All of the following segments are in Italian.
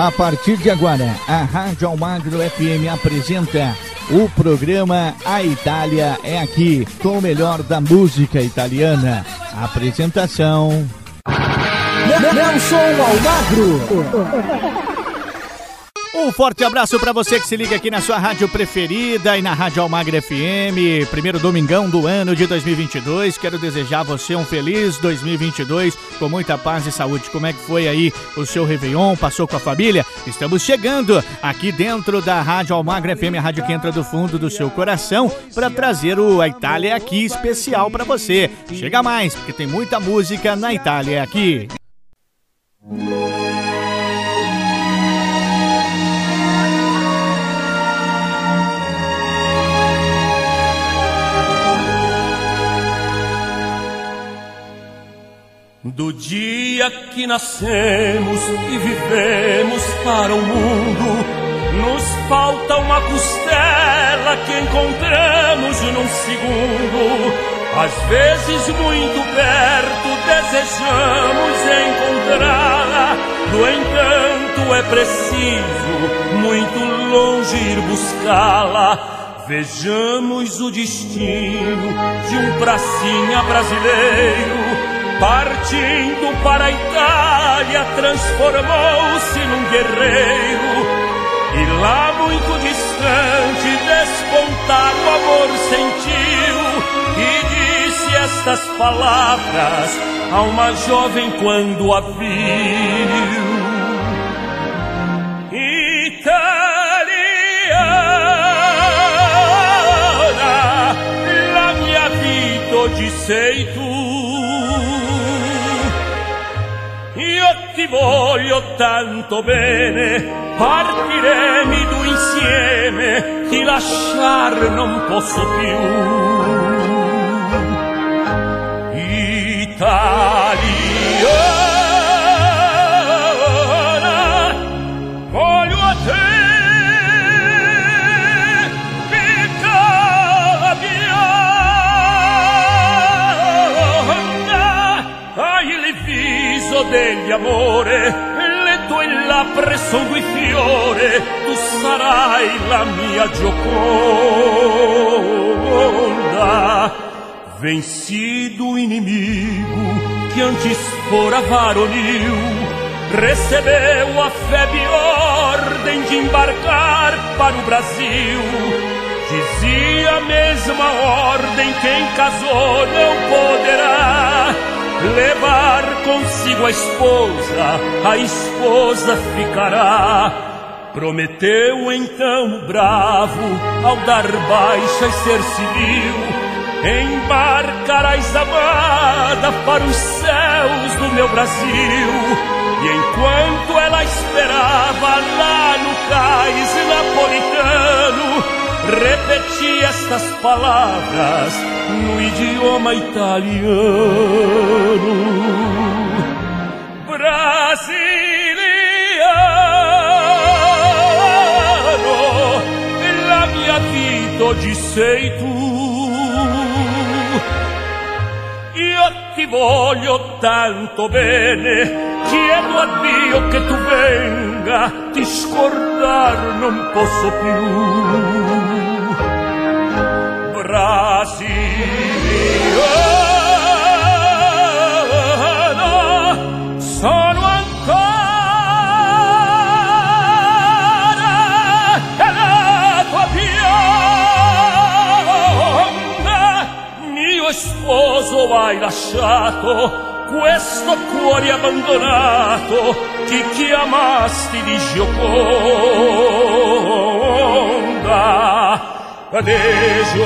A partir de agora, a Rádio Almagro FM apresenta o programa A Itália é Aqui, com o melhor da música italiana. Apresentação. Nelson Almagro. Um forte abraço para você que se liga aqui na sua rádio preferida e na Rádio Almagra FM. Primeiro domingão do ano de 2022. Quero desejar a você um feliz 2022 com muita paz e saúde. Como é que foi aí o seu Réveillon? Passou com a família? Estamos chegando aqui dentro da Rádio Almagra FM, a rádio que entra do fundo do seu coração, para trazer o A Itália aqui especial para você. Chega mais, porque tem muita música na Itália aqui. Do dia que nascemos e vivemos para o mundo, nos falta uma costela que encontramos num segundo. Às vezes, muito perto, desejamos encontrá-la. No entanto, é preciso muito longe ir buscá-la. Vejamos o destino de um pracinha brasileiro Partindo para a Itália, transformou-se num guerreiro. E lá, muito distante, despontar o amor sentiu. E disse estas palavras a uma jovem quando a viu. Italiana, la mia vita oggi sei tu. Ti voglio tanto bene, partiremo insieme, ti lasciar non posso più. Italia. Degli amore, le tue labbra sono i fiore, tu sarai la mia gioconda. Vencido o inimigo que antes fora varonil, recebeu a febre ordem de embarcar para o Brasil. Dizia a mesma ordem: quem casou não poderá levar consigo a esposa, a esposa ficará. Prometeu então o bravo, ao dar baixa e ser civil, embarcarás amada para os céus do meu Brasil. E enquanto ela esperava lá no cais napolitano, repeti estas palavras no idioma italiano. Brasiliano, la mia vita oggi sei tu. Io ti voglio tanto bene, chiedo a Dio che tu venga, ti scordar non posso più. Sposo hai lasciato questo cuore abbandonato ti chiamasti di Gioconda Adesso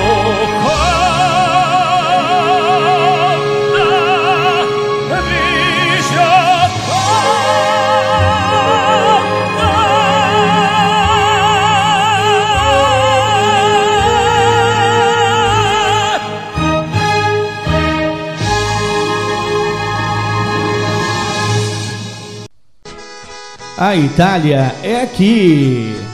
A Itália é aqui.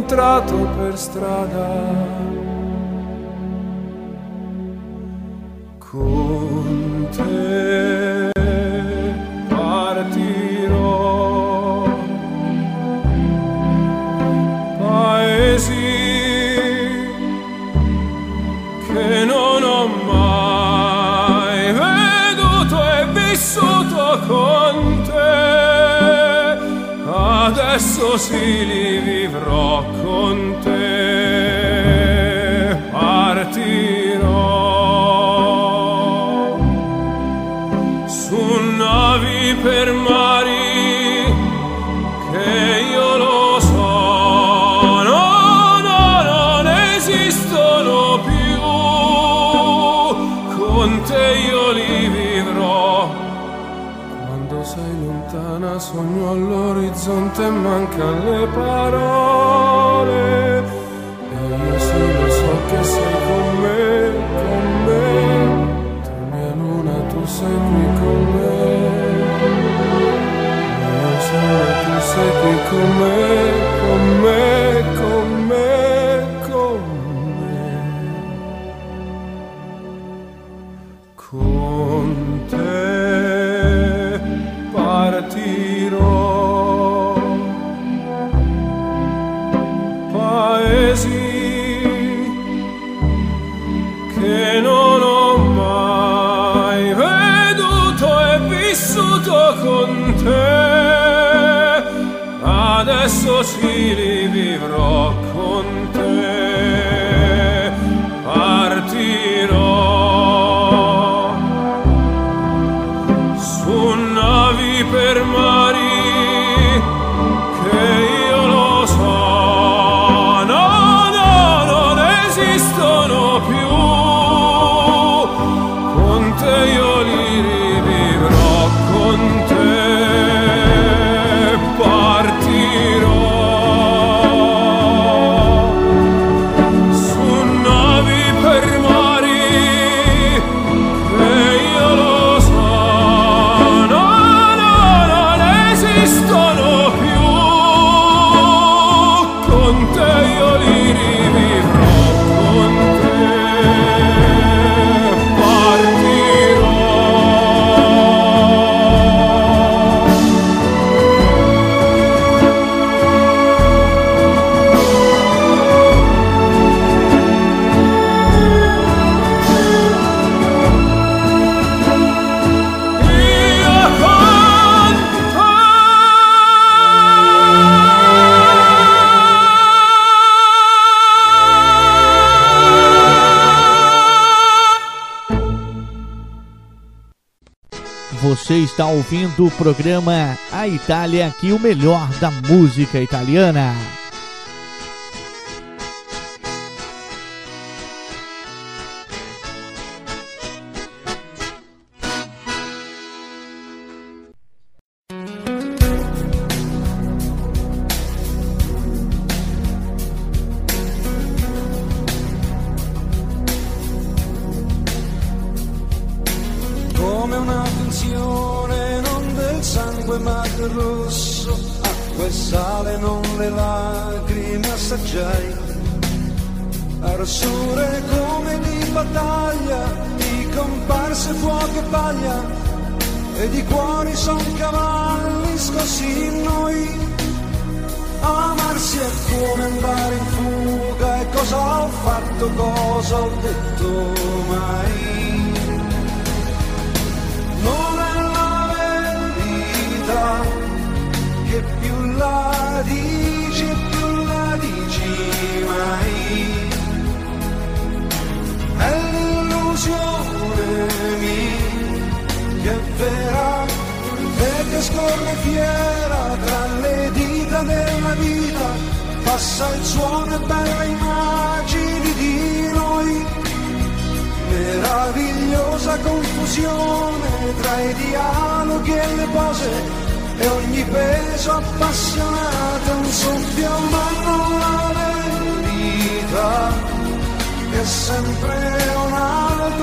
incontrato per strada. comer, comer. ouvindo o programa A Itália, aqui o melhor da música italiana.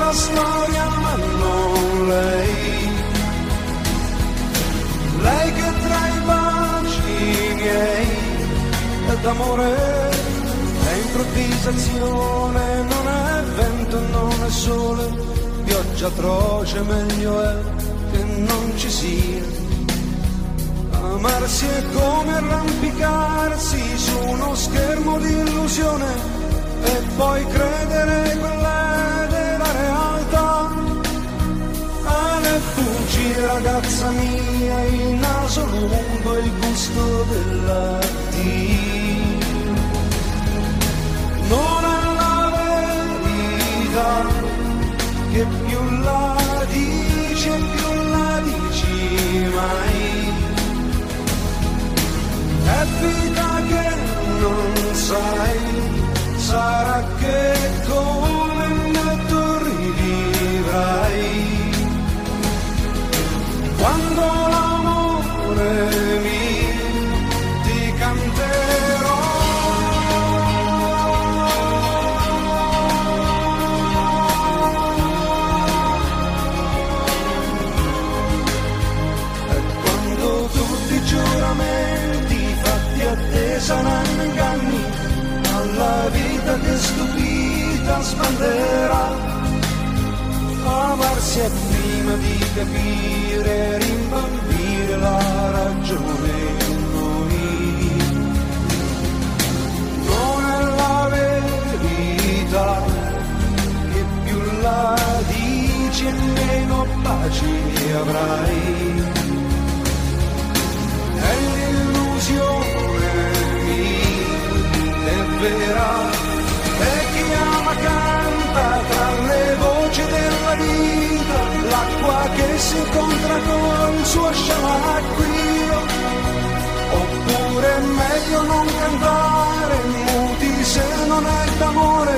Un'altra storia ma non lei. Lei che tra i baci miei è d'amore è improvvisazione non è vento non è sole pioggia atroce meglio è che non ci sia. Amarsi è come arrampicarsi su uno schermo di illusione e poi credere quella della Fuggi ragazza mia, il naso lungo il gusto della T. Non è la verità che più la dice più la dici mai. È vita che non sai sarà che come me tu rivivrai quando l'amore mi ti quando tutti i giuramenti fatti a te saranno inganni alla vita che stupita sbanderà. Amarsi è prima di capire rimbambire la ragione in noi. Non è la verità che più la dici e meno pace avrai. È l'illusione mia è vera e chi ama canta tra le voci della vita l'acqua che si incontra col suo sciamacquio. Oppure è meglio non cantare muti se non è d'amore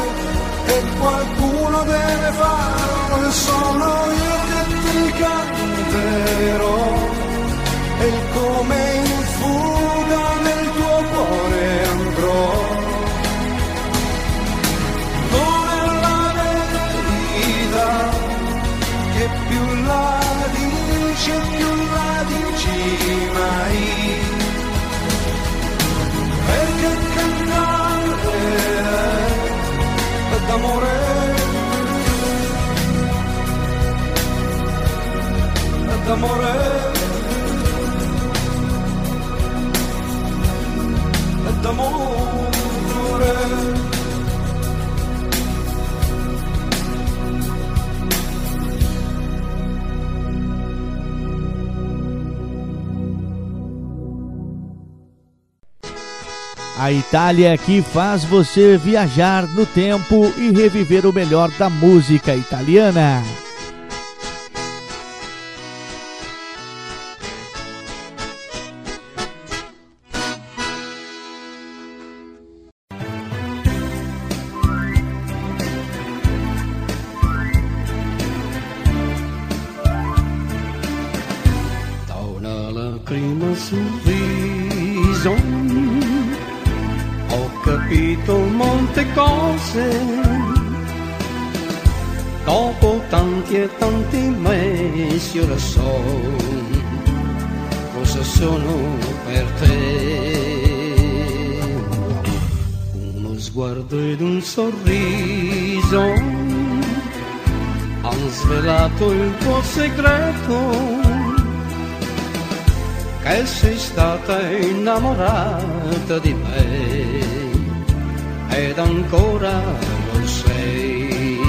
e qualcuno deve farlo sono io che ti canterò e come in fuga nel tuo cuore andrò più la dici più la dici mai. Perché cantare d'amore. D'amore. D'amore A Itália é que faz você viajar no tempo e reviver o melhor da música italiana. Da una lacrima ho capito molte cose. Dopo tanti e tanti mesi ora so cosa sono per te. Uno sguardo ed un sorriso han svelato il tuo segreto che sei stata innamorata di me ed ancora lo sei.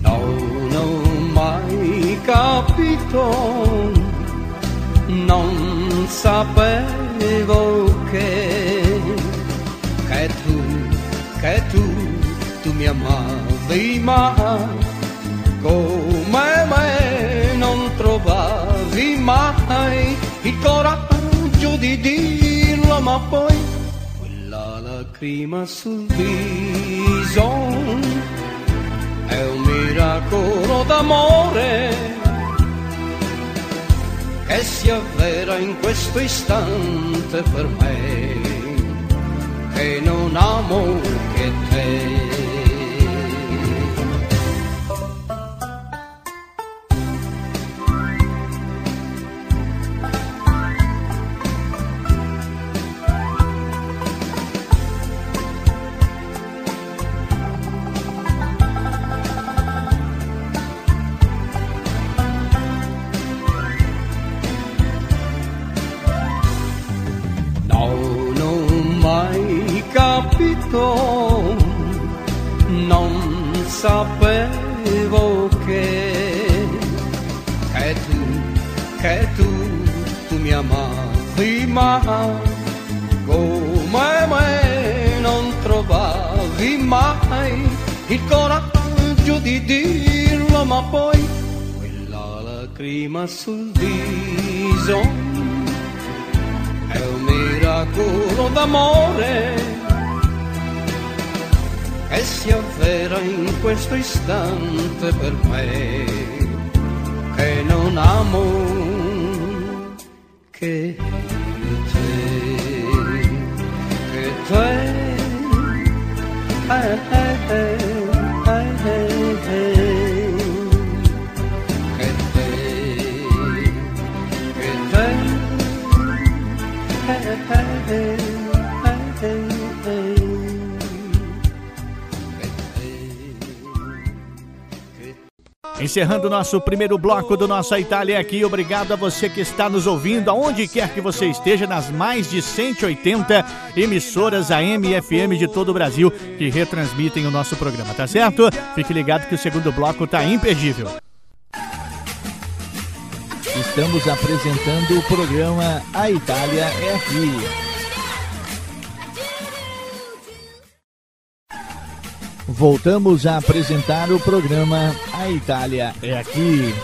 Non ho mai capito, non sapevo che, che tu, che tu, tu mi amavi ma come me non trovavi mai il coraggio ma poi quella lacrima sul viso è un miracolo d'amore che si avvera in questo istante per me, che non amo che te. Lacrima sul viso. È un miracolo d'amore. E si avvera in questo istante per me che non amo Encerrando nosso primeiro bloco do Nossa Itália aqui. Obrigado a você que está nos ouvindo, aonde quer que você esteja, nas mais de 180 emissoras AM e FM de todo o Brasil que retransmitem o nosso programa, tá certo? Fique ligado que o segundo bloco tá imperdível. Estamos apresentando o programa A Itália é Aqui. Voltamos a apresentar o programa A Itália é Aqui.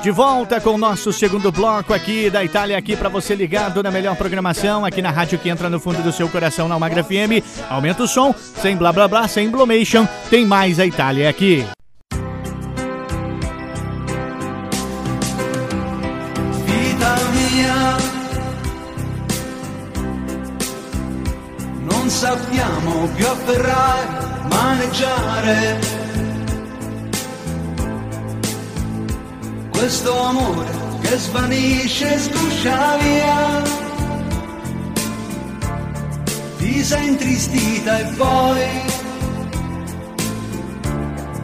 De volta com o nosso segundo bloco aqui da Itália, aqui para você ligado na melhor programação, aqui na rádio que entra no fundo do seu coração, na Almagra FM. Aumenta o som, sem blá blá blá, sem blomation, tem mais a Itália aqui. Sappiamo più afferrare, maneggiare. Questo amore che svanisce e sguscia via. Ti sei intristita e poi,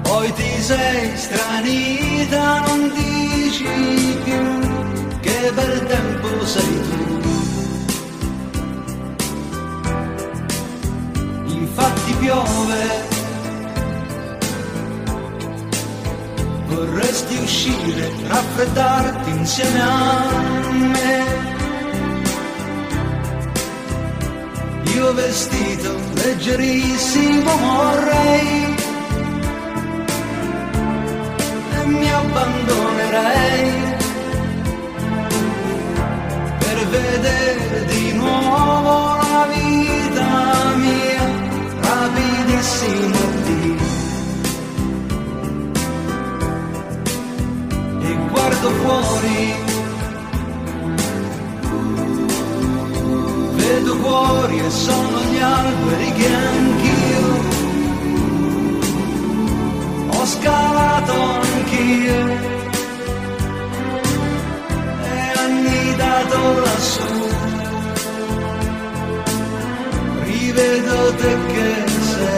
poi ti sei stranita, non dici più che bel tempo sei tu. Infatti piove. Vorresti uscire, raffreddarti insieme a me. Io vestito leggerissimo vorrei e mi abbandonerei per vedere di nuovo la vita mia rapidissimo di e guardo fuori. Vedo fuori e sono gli alberi che anch'io ho scalato anch'io. E annidato lassù rivedo te che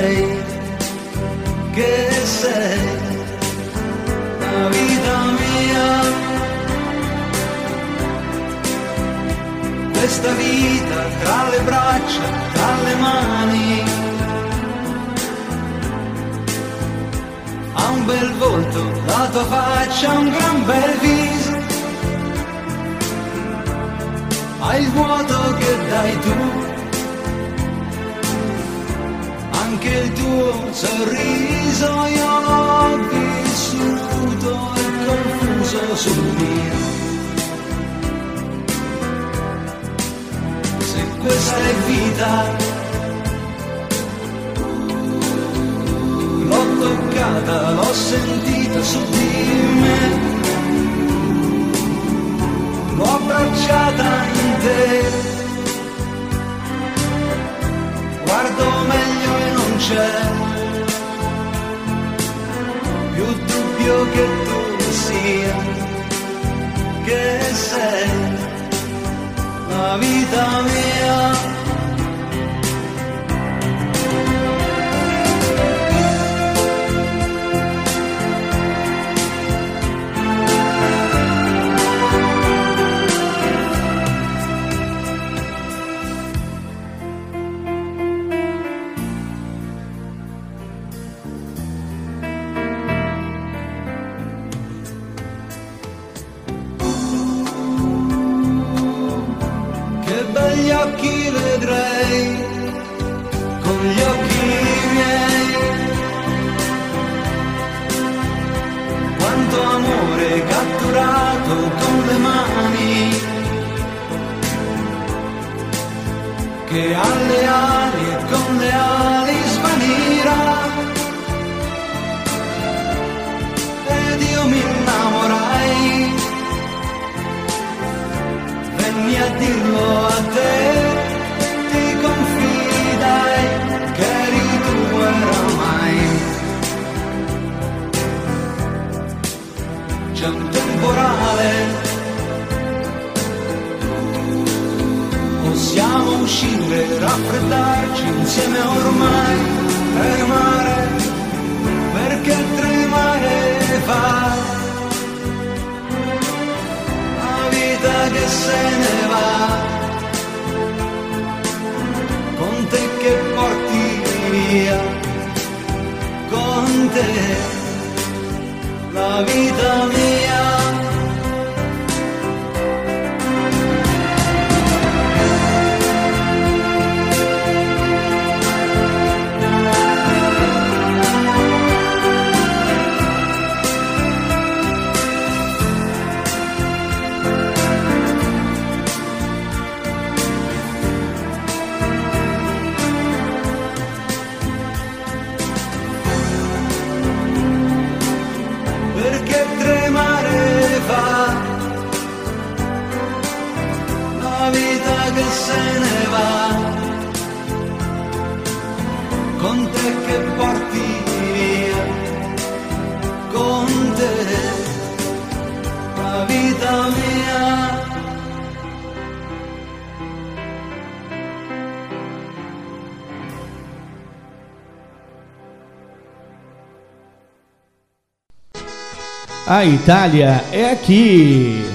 sei, che sei, la vita mia. Questa vita tra le braccia, tra le mani, ha un bel volto, la tua faccia un gran bel viso, ha il vuoto che dai tu anche il tuo sorriso io l'ho sul mio. Se questa è vita, l'ho toccata, l'ho sentita su di me. L'ho abbracciata in te. Guardo meglio e non c'è più dubbio che tu sia, che sei la vita mia. Quanto amore catturato con le mani. Che alle ali e con le ali svanirà. Ed io mi innamorai venni a dirlo a te, possiamo uscire, raffreddarci insieme ormai, tremare, perché tremare fa. La vita che se ne va, con te che porti via, con te. La vita mia. Se ne va con te che porti via con te la vita mia A Itália é aqui.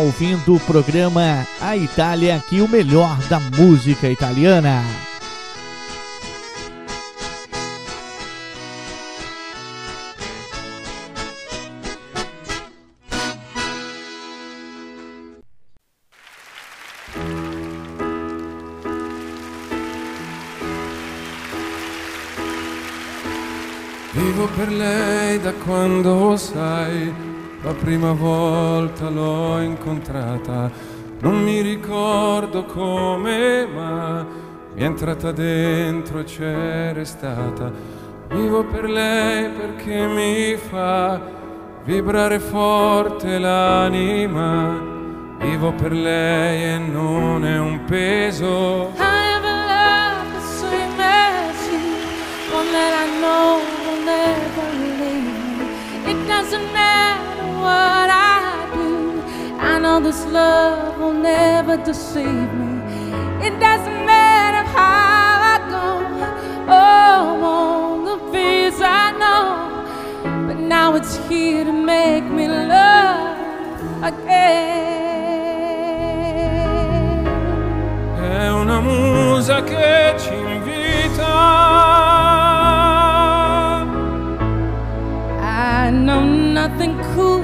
Ouvindo o programa A Itália aqui, o melhor da música italiana. Vivo per lei da quando sai, la prima volta l'ho incontrata. Non mi ricordo come, ma mi è entrata dentro e c'è restata. Vivo per lei perché mi fa vibrare forte l'anima. Vivo per lei e non è un peso. I have a love that's so imagine, one that I know will never leave. It doesn't matter what I do, I know this love will never deceive me. It doesn't matter how I go, oh, I'm the peace I know, but now it's here to make me love again. È una musa che ci invita. I know nothing could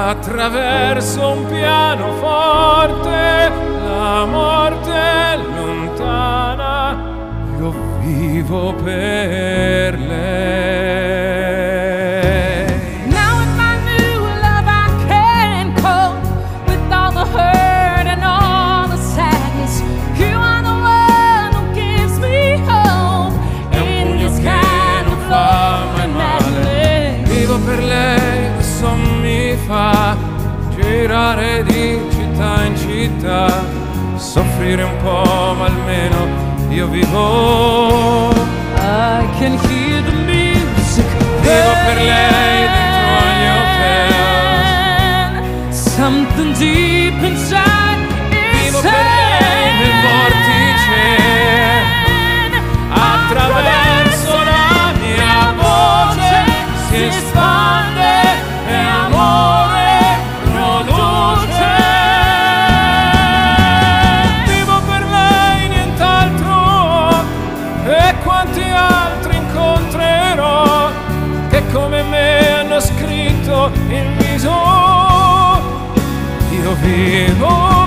Attraverso un pianoforte, la morte lontana. Io vivo per lei. Fa girare di città in città, soffrire un po', ma almeno io vivo. I can hear the music. Vivo per lei dentro ogni hotel. Something deep inside is Vivo Oh.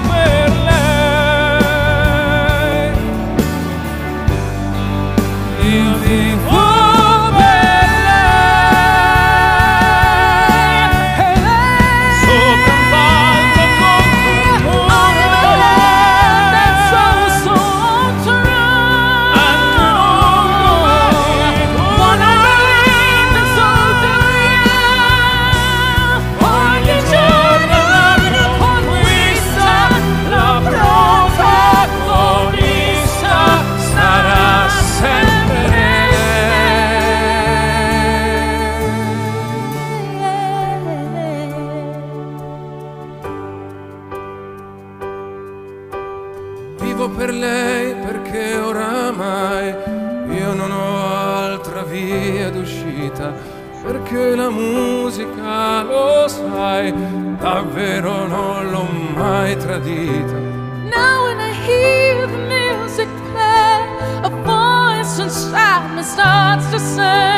listen.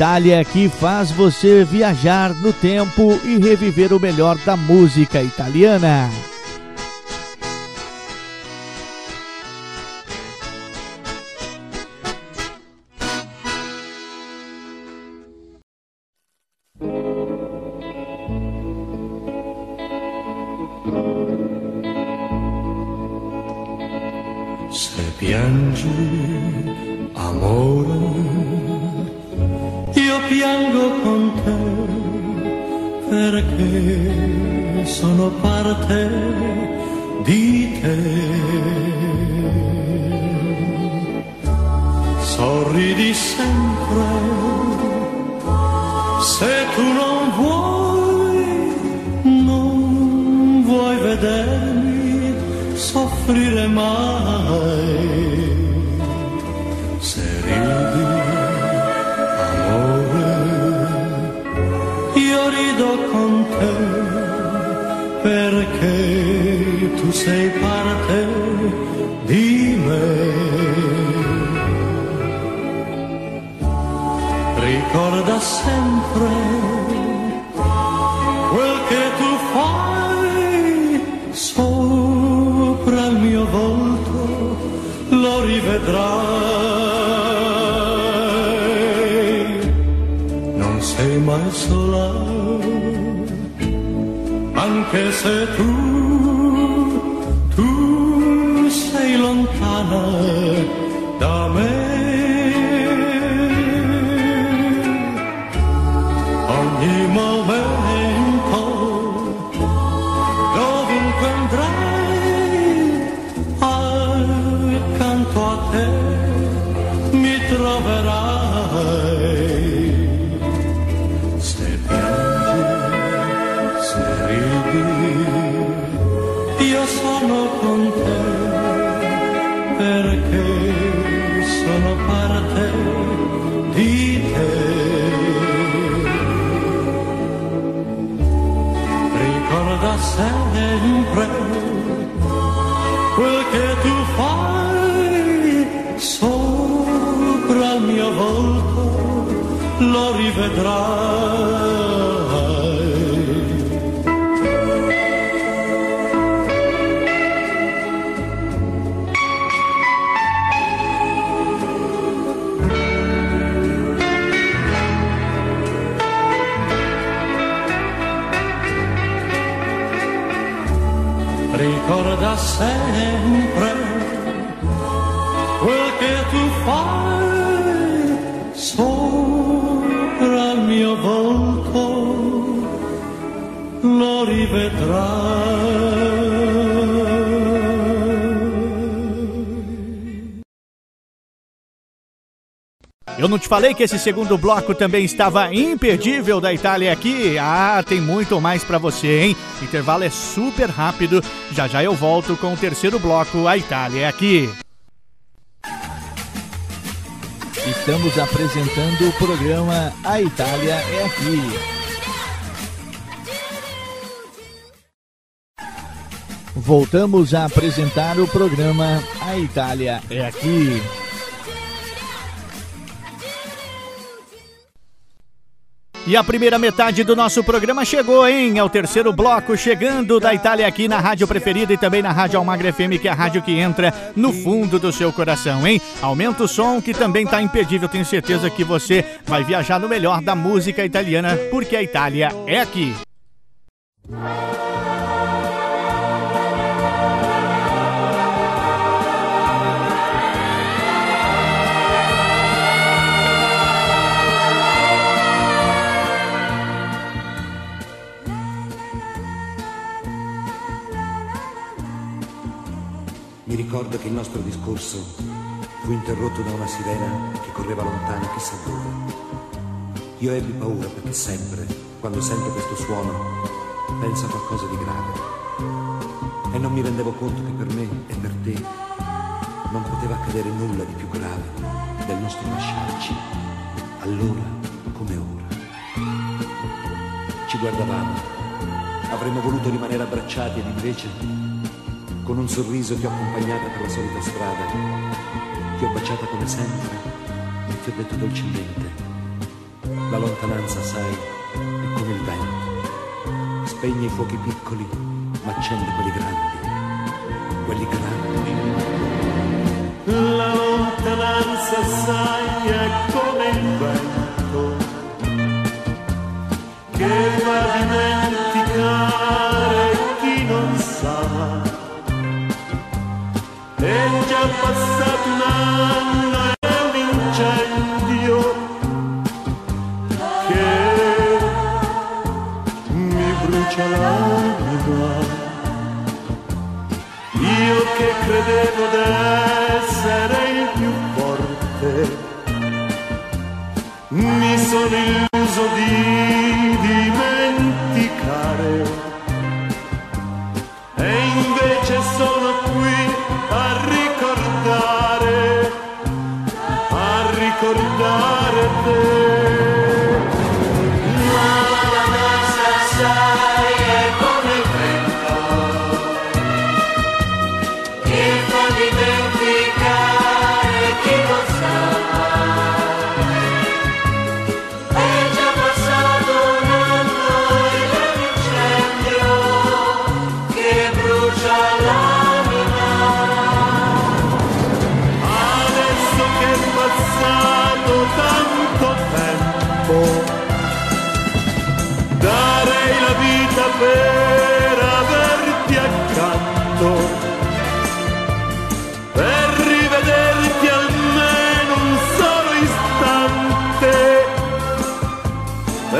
Itália que faz você viajar no tempo e reviver o melhor da música italiana. Eu não te falei que esse segundo bloco também estava imperdível da Itália aqui? Ah, tem muito mais para você, hein? Intervalo é super rápido. Já já eu volto com o terceiro bloco, a Itália é aqui. Estamos apresentando o programa A Itália é aqui. Voltamos a apresentar o programa A Itália é aqui. E a primeira metade do nosso programa chegou, hein? É o terceiro bloco chegando da Itália aqui na rádio preferida e também na Rádio Almagra FM, que é a rádio que entra no fundo do seu coração, hein? Aumenta o som que também tá imperdível. Tenho certeza que você vai viajar no melhor da música italiana, porque a Itália é aqui. Mi ricordo che il nostro discorso fu interrotto da una sirena che correva lontana chissà dove. Io ebbi paura perché sempre, quando sento questo suono, penso a qualcosa di grave. E non mi rendevo conto che per me e per te non poteva accadere nulla di più grave del nostro lasciarci, allora come ora. Ci guardavamo, avremmo voluto rimanere abbracciati ed invece con un sorriso ti ho accompagnata per la solita strada, ti ho baciata come sempre e ti ho detto dolcemente, la lontananza, sai, è come il vento, spegne i fuochi piccoli, ma accende quelli grandi, quelli grandi. La lontananza, sai, è come il vento che fa dimenticare illuso di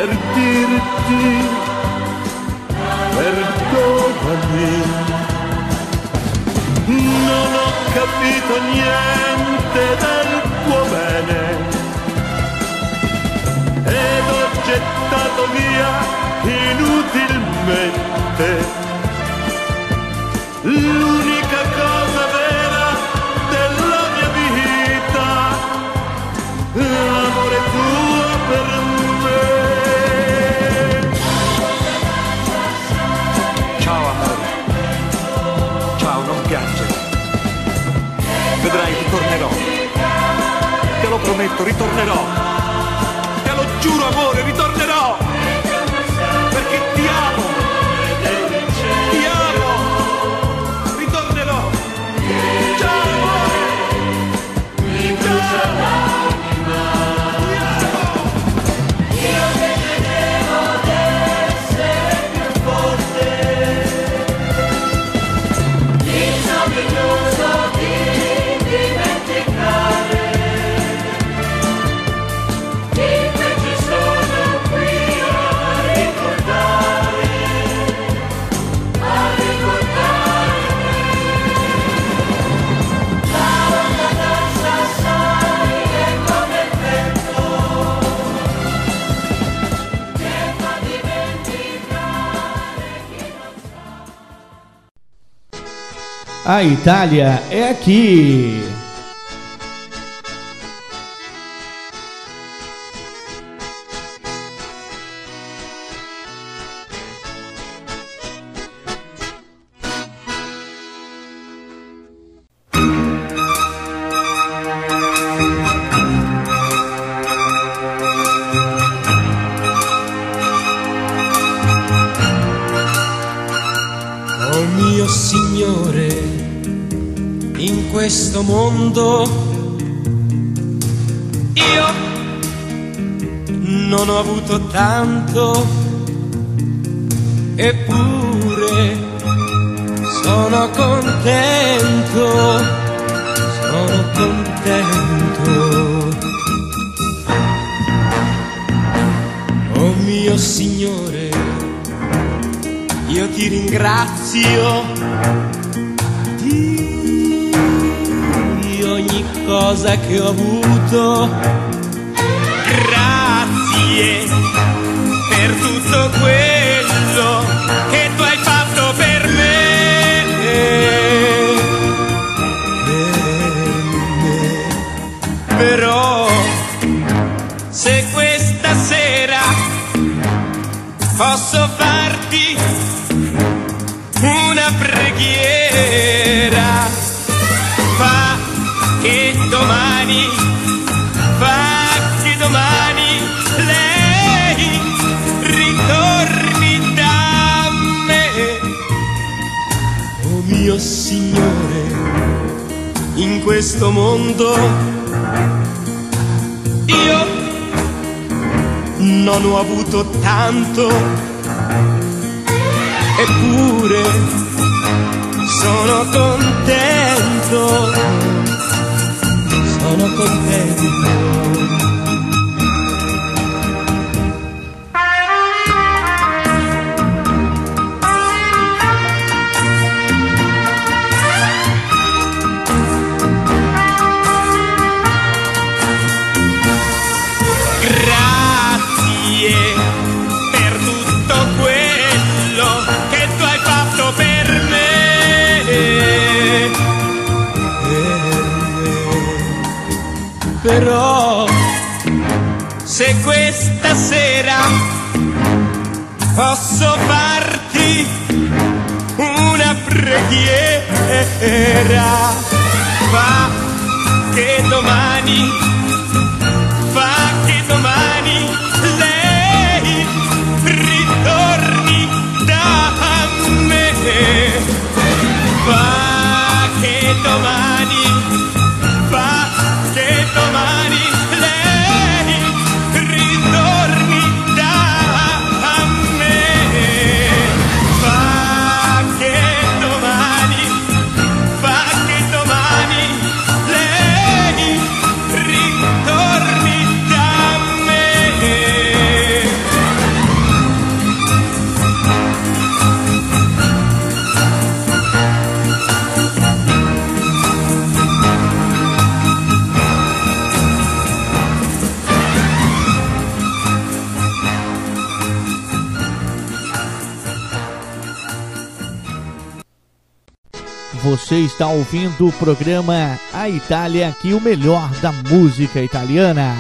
per dirti perdonami. Non ho capito niente del tuo bene ed ho gettato via inutilmente Vedrai, ritornerò. Te lo prometto, ritornerò. Te lo giuro, amore, ritornerò. Perché ti amo. Ti amo. Ritornerò. Ciao, amore. Ciao. A Itália é aqui. sono contento, sono contento. posso farti una preghiera. Você está ouvindo o programa A Itália, aqui o melhor da música italiana.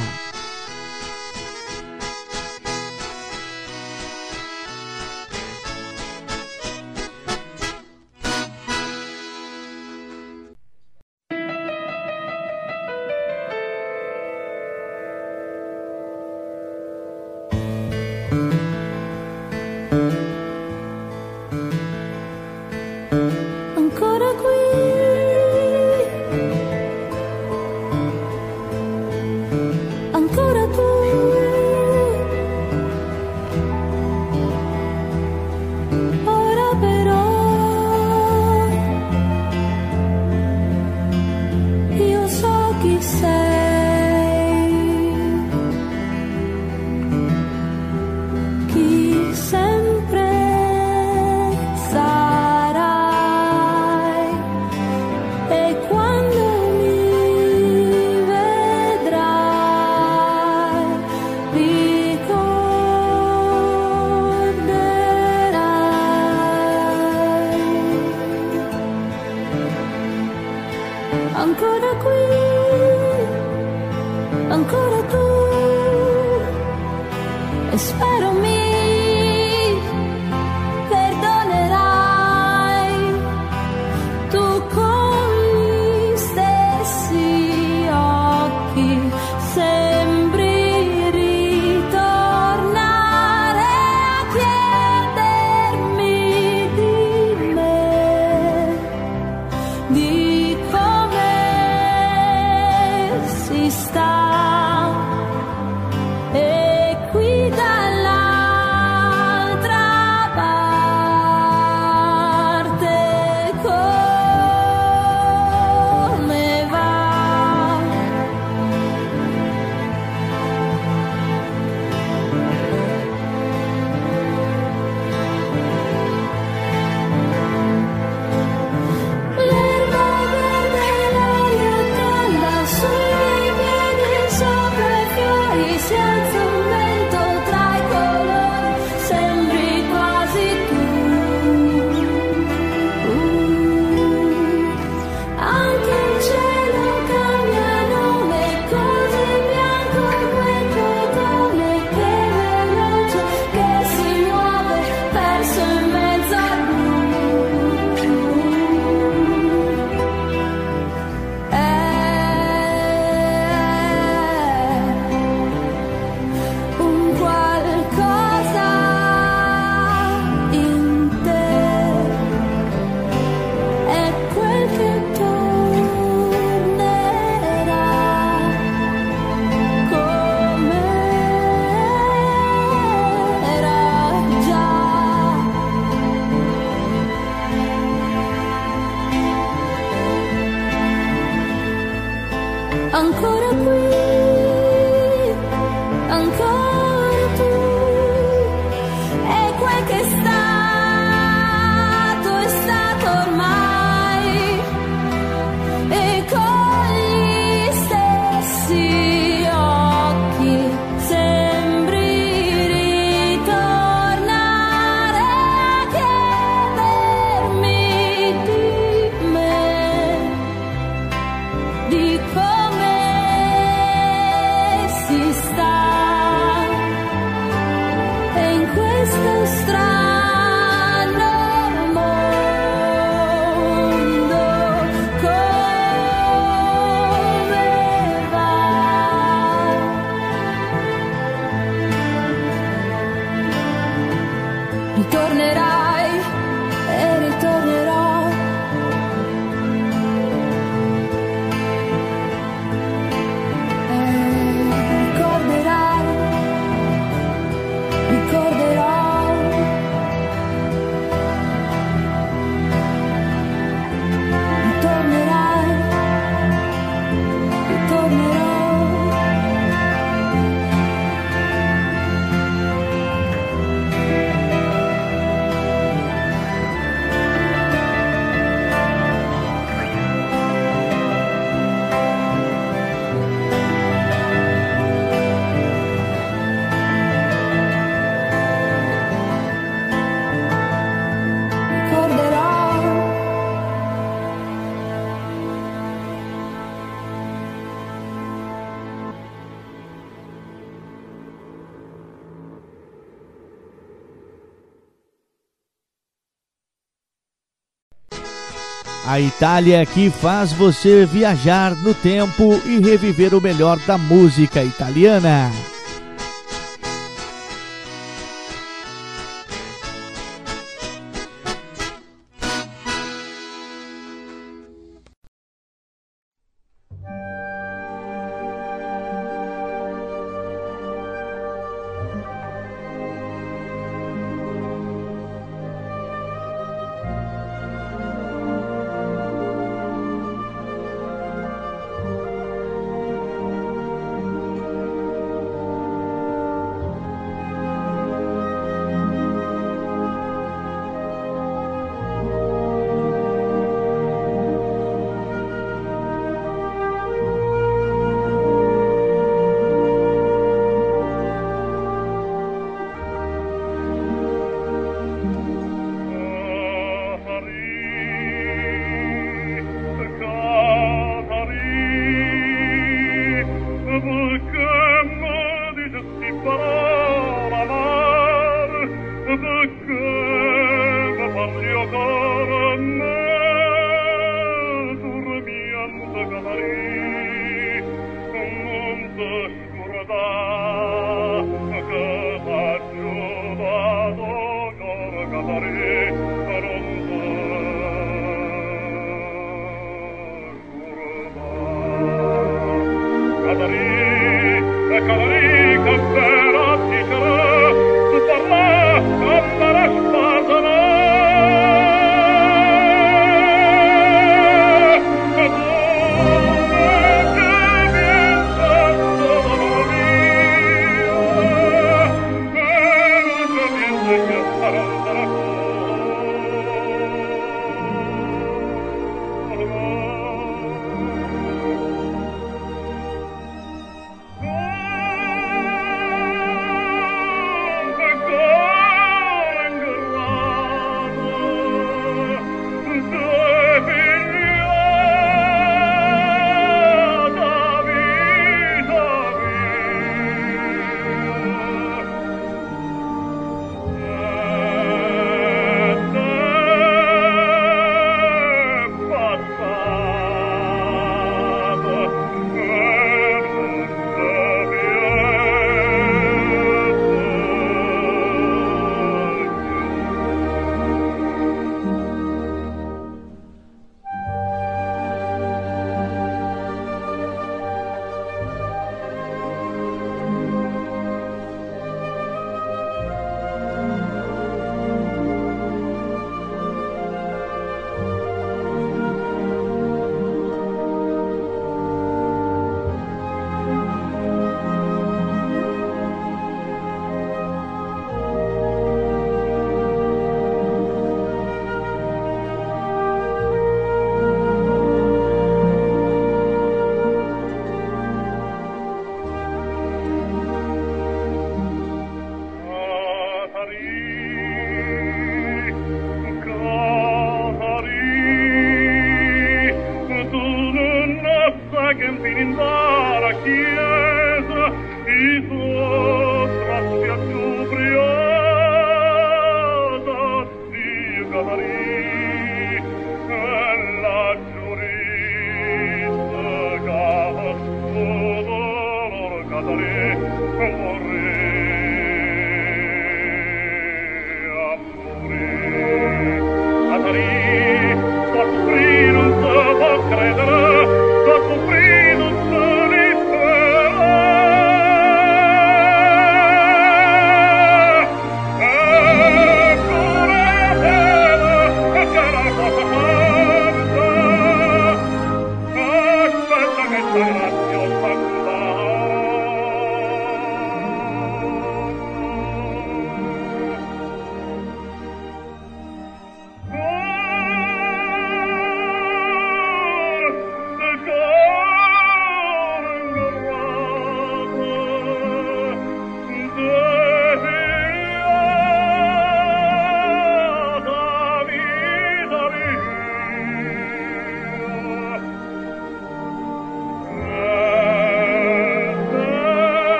Itália que faz você viajar no tempo e reviver o melhor da música italiana.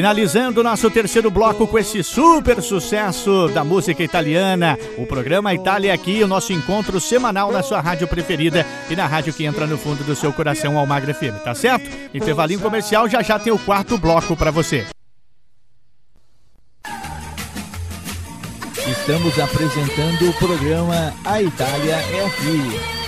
Finalizando nosso terceiro bloco com esse super sucesso da música italiana, o programa Itália aqui, o nosso encontro semanal na sua rádio preferida e na rádio que entra no fundo do seu coração, Almagra FM, tá certo? Intervalinho comercial, já já tem o quarto bloco para você. Estamos apresentando o programa A Itália é Aqui.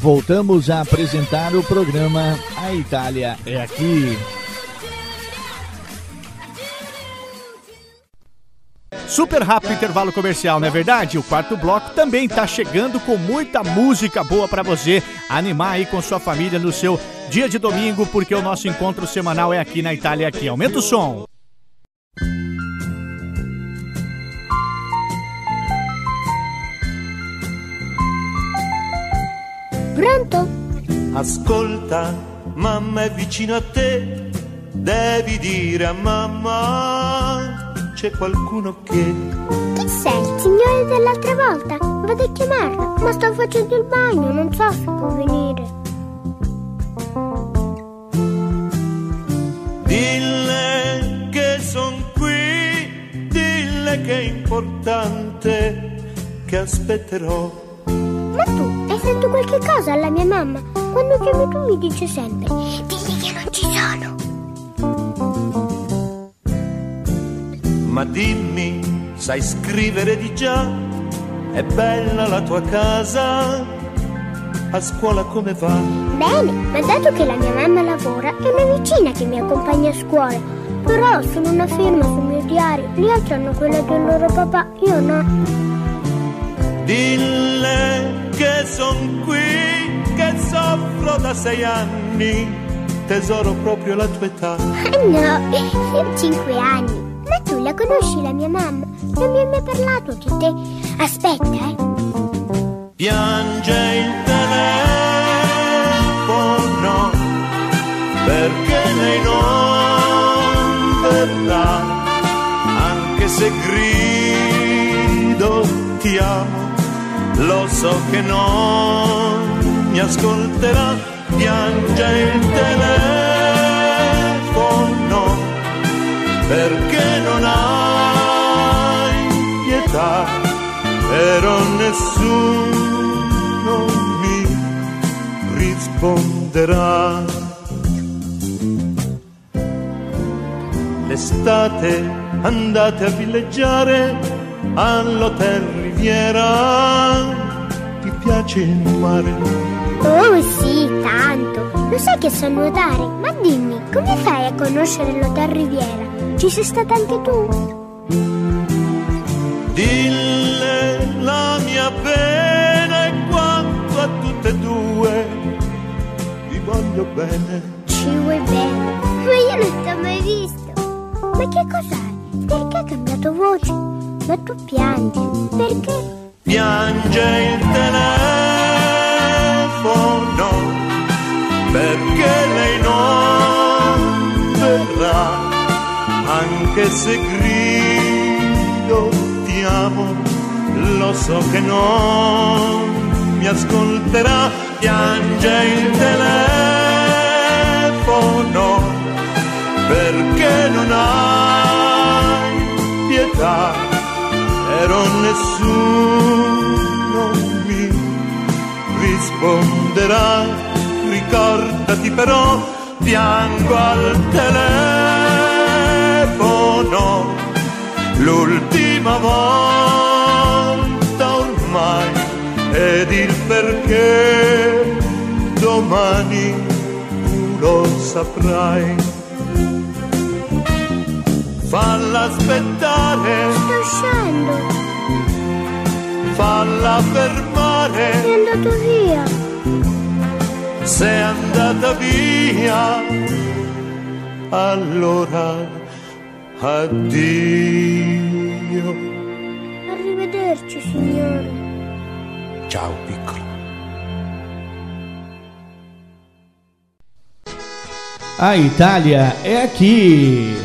Voltamos a apresentar o programa A Itália é Aqui. Super rápido intervalo comercial, não é verdade? O quarto bloco também está chegando com muita música boa para você animar aí com sua família no seu dia de domingo, porque o nosso encontro semanal é aqui na Itália aqui. Aumenta o som. Pronto? Ascolta, mamma è vicino a te, devi dire a mamma c'è qualcuno che... Chi sei? Il signore dell'altra volta? Vado a chiamarlo, ma sto facendo il bagno, non so se può venire. Dille che son qui, dille che è importante, che aspetterò. Ma tu hai fatto qualche cosa alla mia mamma? Quando chiami tu mi dice sempre, digli che non ci sono. Ma dimmi, sai scrivere di già? È bella la tua casa? A scuola come va? Bene, ma dato che la mia mamma lavora, è una vicina che mi accompagna a scuola. Però sono una firma sul mio diario, gli altri hanno quella del loro papà, io no. Dille che son qui, che soffro da sei anni, tesoro proprio la tua età. Ah no, io ho cinque anni. Ma tu la conosci la mia mamma? Non mi hai mai parlato di te. Aspetta, eh. Piange il telefono perché lei non verrà, anche se grido ti amo, lo so che non mi ascolterà, piange il telefono perché non hai pietà, però nessuno mi risponderà. L'estate andate a villeggiare all'hotel Riviera, ti piace il mare? Oh sì, tanto. Lo sai che so nuotare? Ma dimmi, come fai a conoscere l'Hotel Riviera? Ci sei stata anche tu? Dille la mia pena e quanto a tutte e due vi voglio bene. Ci vuoi bene? Ma io non ti ho mai visto. Ma che cos'hai? Perché hai cambiato voce? Ma tu piangi. Perché? Piange il telefono perché lei non verrà, anche se grido ti amo, lo so che non mi ascolterà, piange il telefono perché non hai pietà, però nessuno mi risponderà, ricordati però, piango al telefono, l'ultima volta ormai, ed il perché domani tu lo saprai. Falla aspettare, Sto uscendo. falla fermare. È andato via. sei andata via, allora addio. Arrivederci, signore. Ciao piccolo. A Itália é aqui.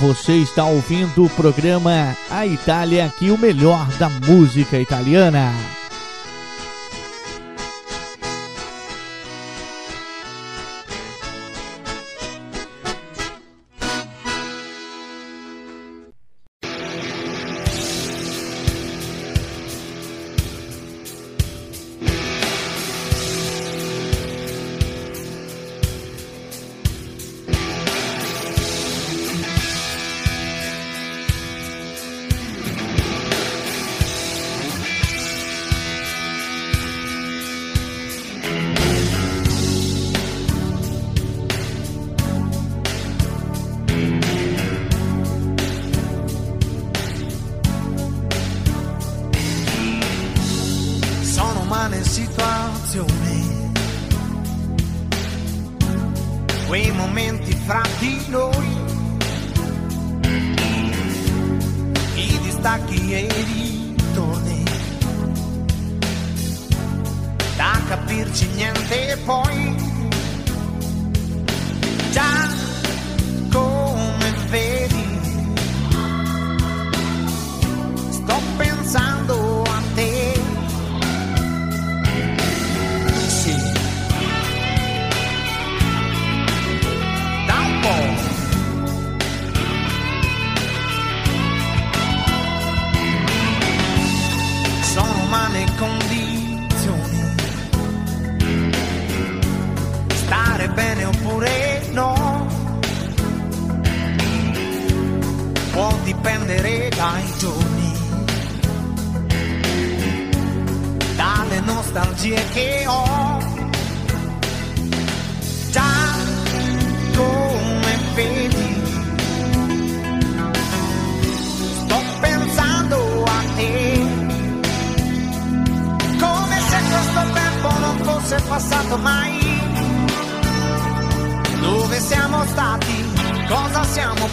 Você está ouvindo o programa A Itália aqui, o melhor da música italiana.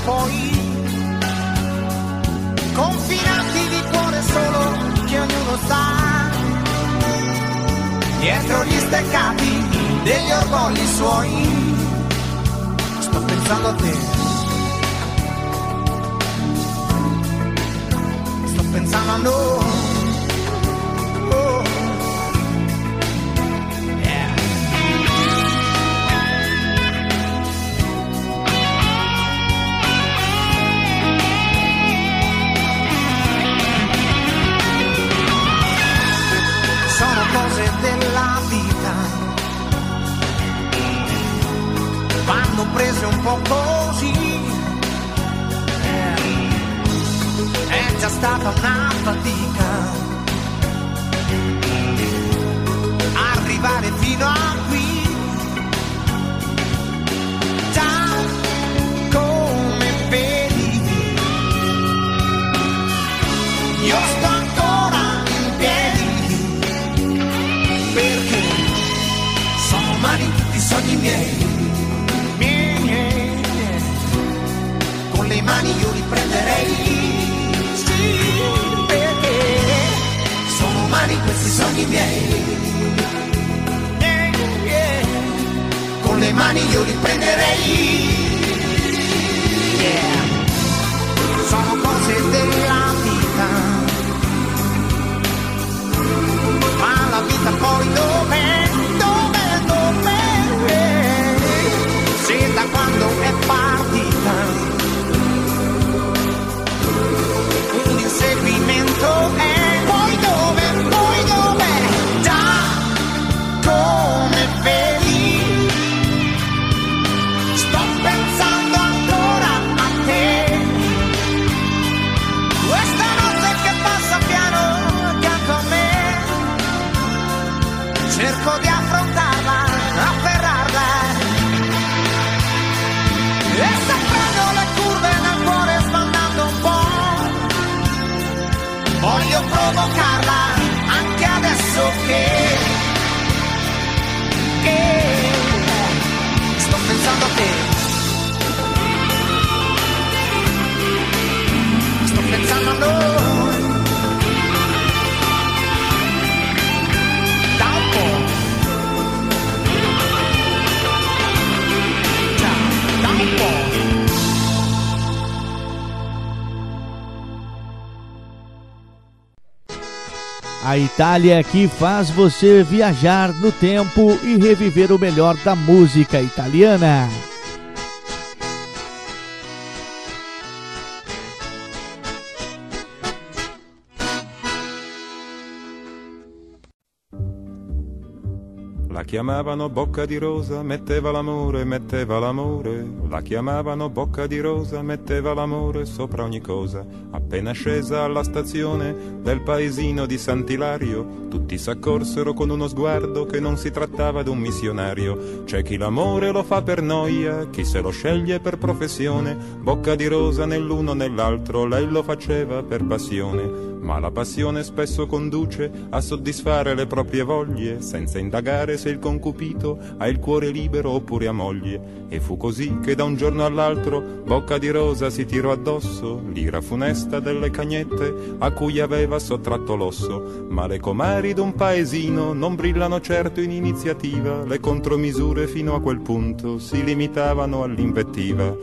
Poi? Confinati di cuore solo che ognuno sa dietro gli steccati degli orgogli suoi. Sto pensando a te. Sto pensando a noi. Po' così. Eh, È già stata una fatica arrivare fino a qui. Questi sogni miei. Con le mani io li prenderei. Yeah. Sono cose della vita ma la vita poi dov'è, dov'è, dov'è? Se da quando è partita un inseguimento A Itália que faz você viajar no tempo e reviver o melhor da música italiana. Chiamavano bocca di rosa, metteva l'amore, metteva l'amore. La chiamavano bocca di rosa, metteva l'amore sopra ogni cosa. Appena scesa alla stazione del paesino di Sant'Ilario, tutti s'accorsero con uno sguardo che non si trattava d'un missionario. C'è chi l'amore lo fa per noia, chi se lo sceglie per professione. Bocca di rosa nell'uno nell'altro, lei lo faceva per passione. Ma la passione spesso conduce a soddisfare le proprie voglie, senza indagare se il concupito ha il cuore libero oppure ha moglie. E fu così che da un giorno all'altro Bocca di Rosa si tirò addosso l'ira funesta delle cagnette a cui aveva sottratto l'osso. Ma le comari d'un paesino non brillano certo in iniziativa, le contromisure fino a quel punto si limitavano all'invettiva.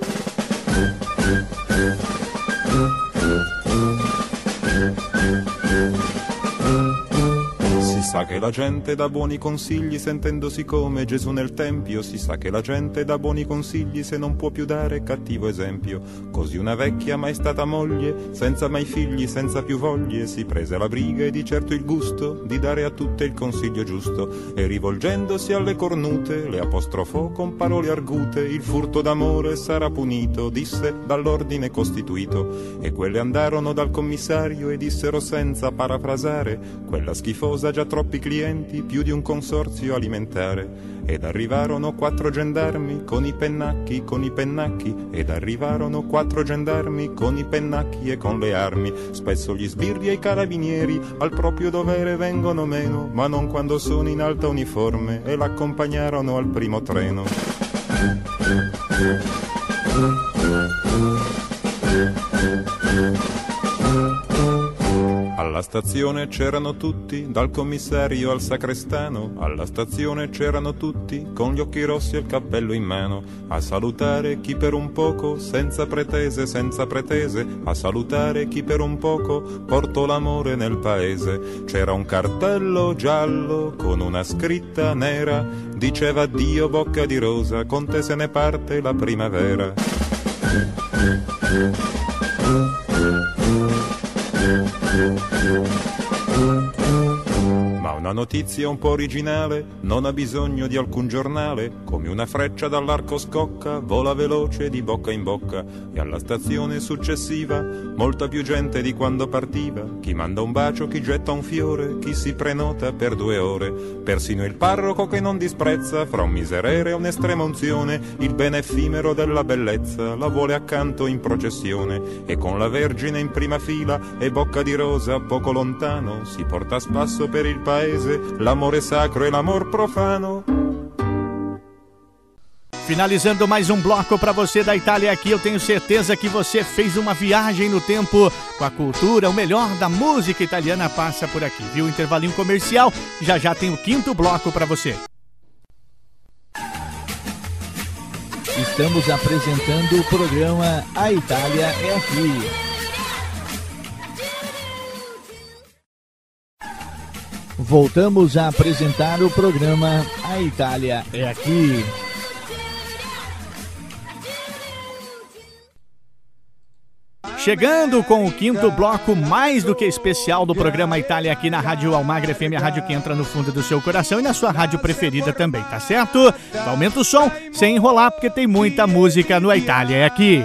Sa che la gente dà buoni consigli sentendosi come Gesù nel Tempio, si sa che la gente dà buoni consigli se non può più dare cattivo esempio. Così una vecchia mai stata moglie, senza mai figli, senza più voglie, si prese la briga e di certo il gusto di dare a tutte il consiglio giusto e rivolgendosi alle cornute le apostrofò con parole argute, il furto d'amore sarà punito, disse dall'ordine costituito e quelle andarono dal commissario e dissero senza parafrasare quella schifosa già troppi clienti, più di un consorzio alimentare. Ed arrivarono quattro gendarmi con i pennacchi, con i pennacchi, ed arrivarono quattro gendarmi con i pennacchi e con le armi. Spesso gli sbirri e i carabinieri al proprio dovere vengono meno, ma non quando sono in alta uniforme e l'accompagnarono al primo treno. Alla stazione c'erano tutti, dal commissario al sacrestano. Alla stazione c'erano tutti, con gli occhi rossi e il cappello in mano, a salutare chi per un poco, senza pretese, senza pretese, a salutare chi per un poco portò l'amore nel paese. C'era un cartello giallo con una scritta nera, diceva Dio bocca di rosa, con te se ne parte la primavera. Thank you. Ma una notizia un po' originale non ha bisogno di alcun giornale, come una freccia dall'arco scocca, vola veloce di bocca in bocca e alla stazione successiva molta più gente di quando partiva, chi manda un bacio, chi getta un fiore, chi si prenota per due ore, persino il parroco che non disprezza fra un miserere e un'estrema unzione, il bene effimero della bellezza la vuole accanto in processione e con la Vergine in prima fila e bocca di rosa poco lontano si porta a spasso per il paese l'amore sacro e l'amor profano. Finalizando mais um bloco para você da Itália aqui, eu tenho certeza que você fez uma viagem no tempo com a cultura, o melhor da música italiana passa por aqui, viu? Intervalinho comercial, já já tem o quinto bloco para você. Estamos apresentando o programa A Itália é Aqui. Voltamos a apresentar o programa A Itália é Aqui. Chegando com o quinto bloco mais do que especial do programa Itália aqui na Rádio Almagra FM, a rádio que entra no fundo do seu coração e na sua rádio preferida também, tá certo? Aumenta o som sem enrolar porque tem muita música no Itália é aqui.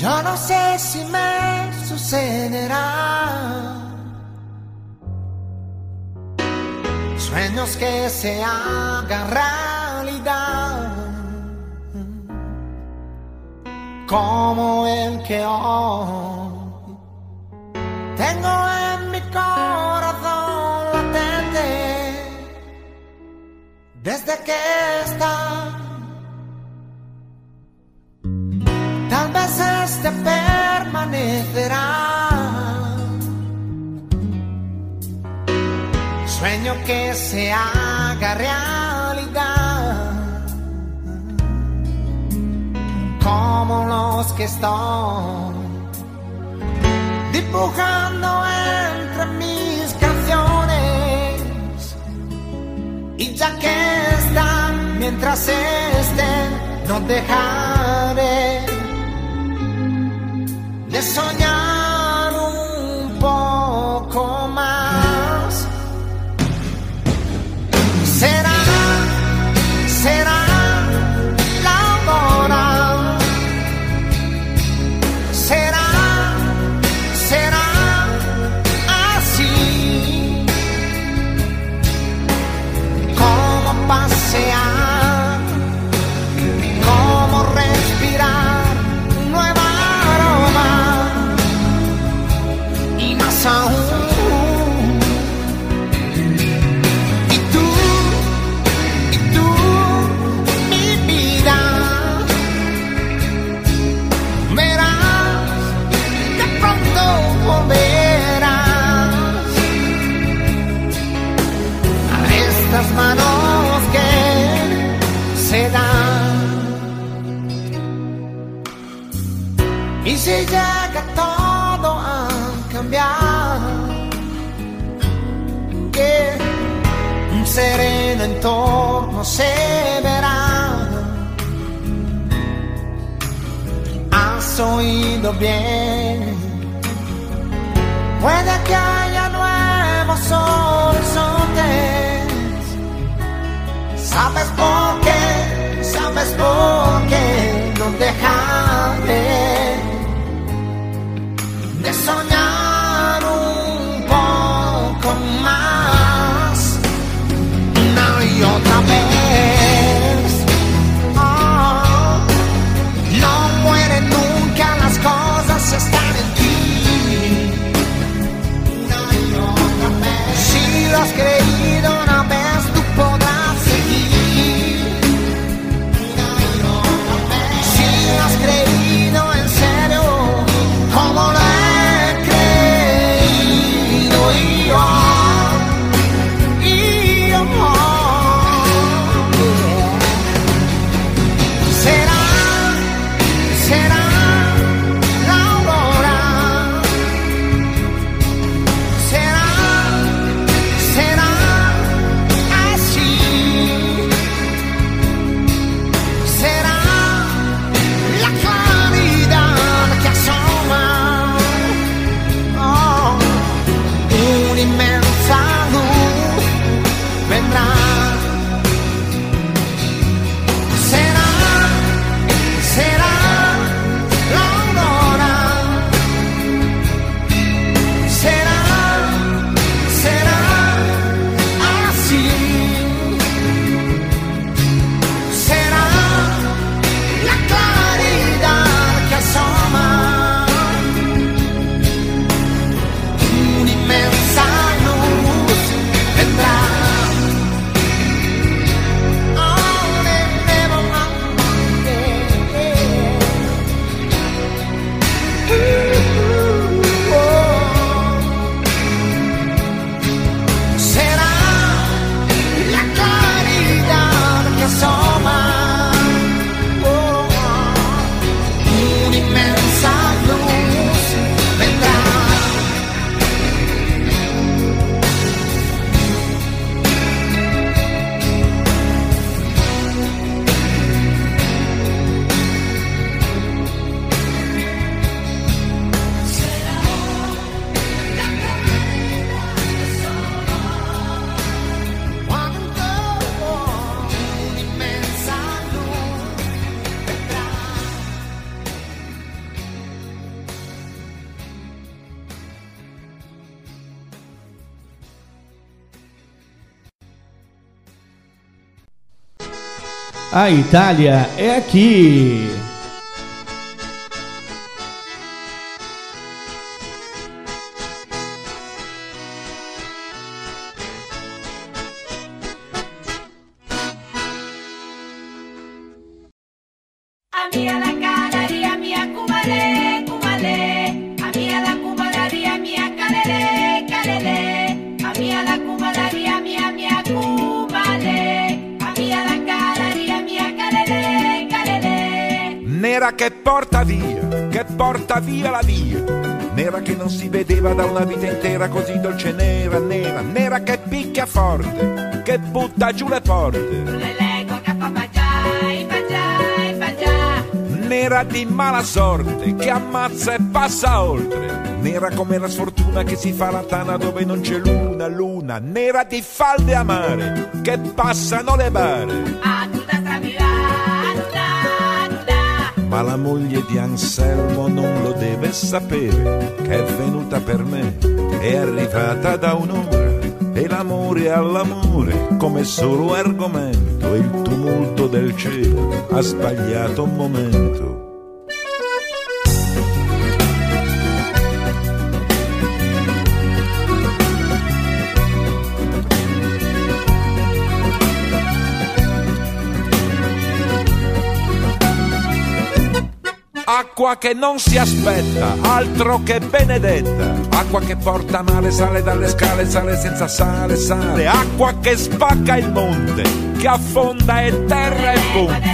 Yo no sé si me sucederá. Sueños que se hagan realidad. Como el que hoy tengo en mi corazón latente. Desde que estás permanecerá. Sueño que se haga realidad. Como los que están dibujando entre mis canciones. Y ya que están, mientras estén, no dejaré le sognare cambiar, que un sereno entorno se verá. Has oído bien. Puede que haya nuevos horizontes. ¿Sabes por qué? ¿Sabes por qué no dejaré Itália é aqui. Butta giù le porte. Nera di mala sorte, che ammazza e passa oltre. Nera come la sfortuna che si fa la tana dove non c'è luna, luna. Nera di falde amare, che passano le bare. Ma la moglie di Anselmo non lo deve sapere che è venuta per me, è arrivata da un'ora e l'amore all'amore come solo argomento il tumulto del cielo ha sbagliato un momento. Acqua che non si aspetta, altro che benedetta. Acqua che porta male, sale dalle scale, sale senza sale, sale. Acqua che spacca il monte, che affonda e terra e ponte.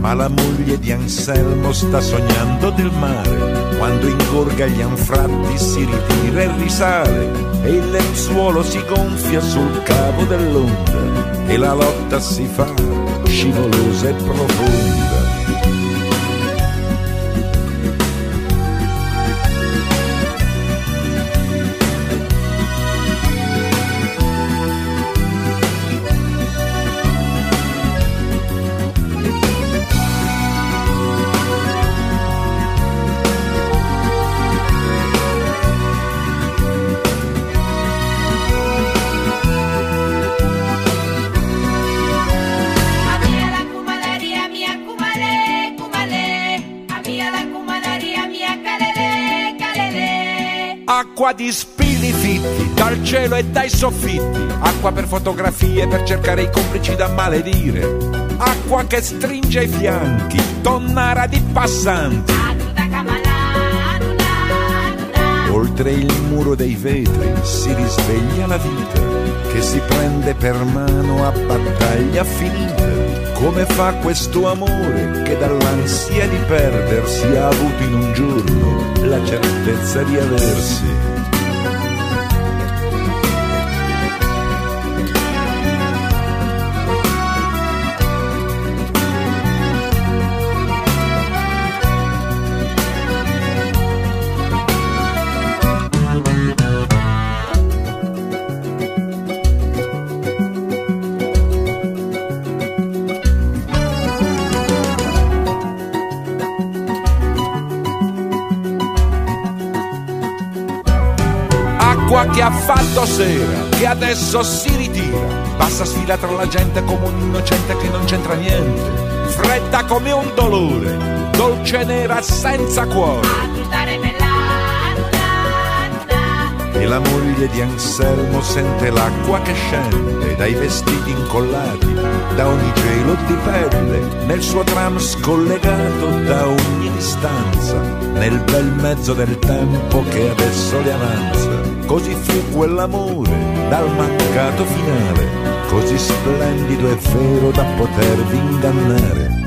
Ma la moglie di Anselmo sta sognando del mare, quando ingorga gli anfratti si ritira e risale, e il lenzuolo si gonfia sul cavo dell'onda, e la lotta si fa scivolosa e profonda. Acqua di spilli fitti dal cielo e dai soffitti, acqua per fotografie per cercare i complici da maledire, acqua che stringe i fianchi, tonnara di passanti. Oltre il muro dei vetri si risveglia la vita che si prende per mano a battaglia finita. Come fa questo amore che dall'ansia di perdersi ha avuto in un giorno la certezza di aversi? Ha fatto sera, che adesso si ritira, passa sfila tra la gente come un innocente che non c'entra niente, fredda come un dolore, dolce nera senza cuore. E la moglie di Anselmo sente l'acqua che scende dai vestiti incollati, da ogni gelo di pelle, nel suo tram scollegato da ogni distanza, nel bel mezzo del tempo che adesso le avanza. Così fu quell'amore dal mancato finale, così splendido e vero da potervi ingannare.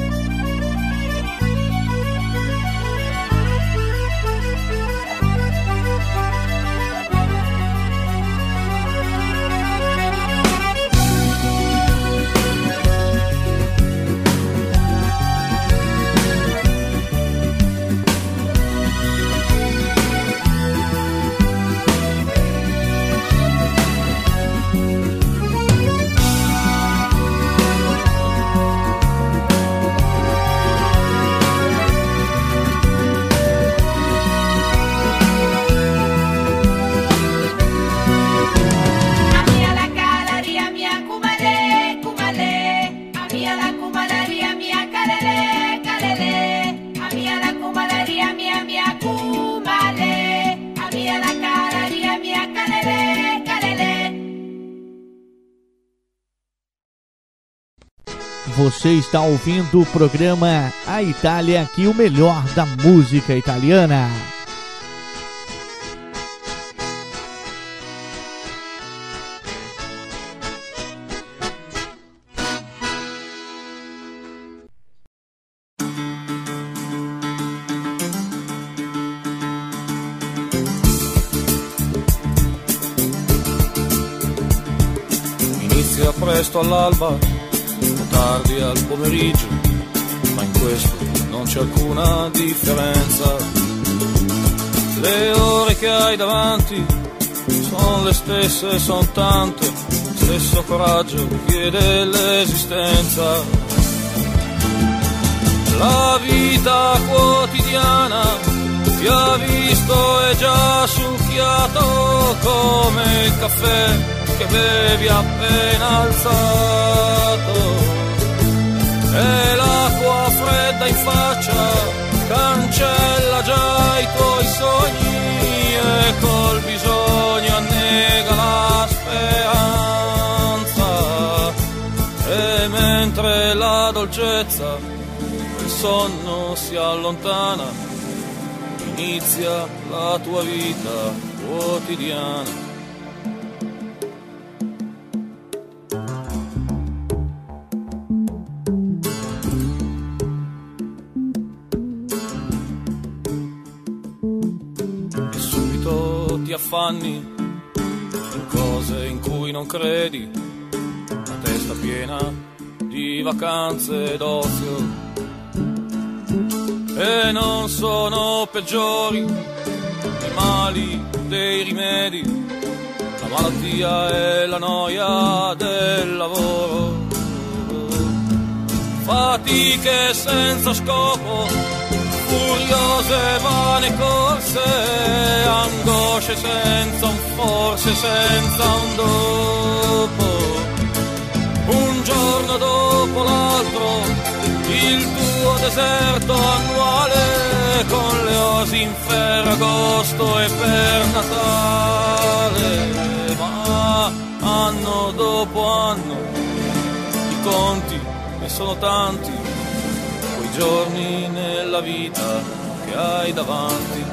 Você está ouvindo o programa A Itália aqui, o melhor da música italiana. Inizia presto all'alba o tardi al pomeriggio, ma in questo non c'è alcuna differenza. Le ore che hai davanti sono le stesse, sono tante, stesso coraggio chiede l'esistenza. La vita quotidiana ti ha visto e già succhiato come il caffè che bevi appena alzato. E l'acqua fredda in faccia cancella già i tuoi sogni e col bisogno annega la speranza. E mentre la dolcezza del sonno si allontana, inizia la tua vita quotidiana. Affanni cose in cui non credi, la testa piena di vacanze d'ozio. E non sono peggiori i mali dei rimedi, la malattia e la noia del lavoro. Fatiche senza scopo, furiose vane corse, angosce senza un forse, senza un dopo. Un giorno dopo l'altro, il tuo deserto annuale, con le osi in ferragosto e per Natale. Ma anno dopo anno, i conti ne sono tanti, giorni nella vita che hai davanti.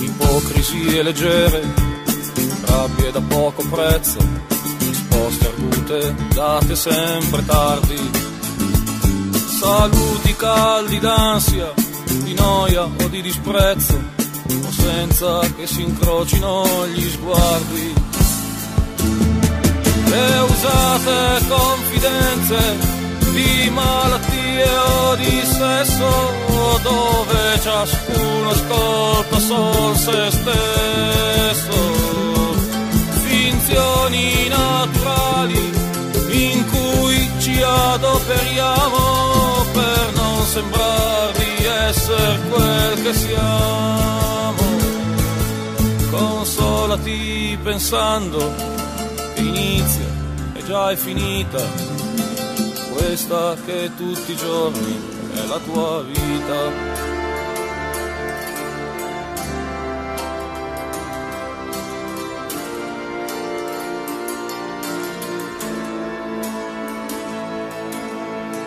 Ipocrisie leggere, rabbie da poco prezzo, risposte argute date sempre tardi, saluti caldi d'ansia, di noia o di disprezzo, senza che si incrocino gli sguardi. Le usate confidenze di malattie o di sesso, dove ciascuno ascolta sol se stesso. Finzioni naturali in cui ci adoperiamo per non sembrare di essere quel che siamo. Consolati pensando che inizia e già è finita questa che tutti i giorni è la tua vita.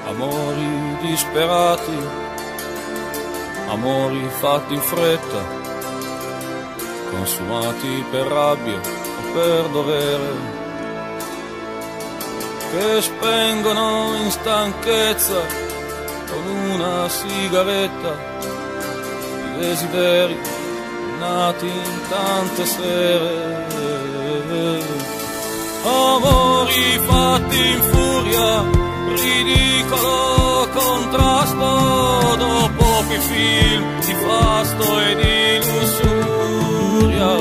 Amori disperati, amori fatti in fretta, consumati per rabbia o per dovere che spengono in stanchezza con una sigaretta i desideri nati in tante sere. Amori fatti in furia, ridicolo contrasto dopo che film di fasto e di lussuria.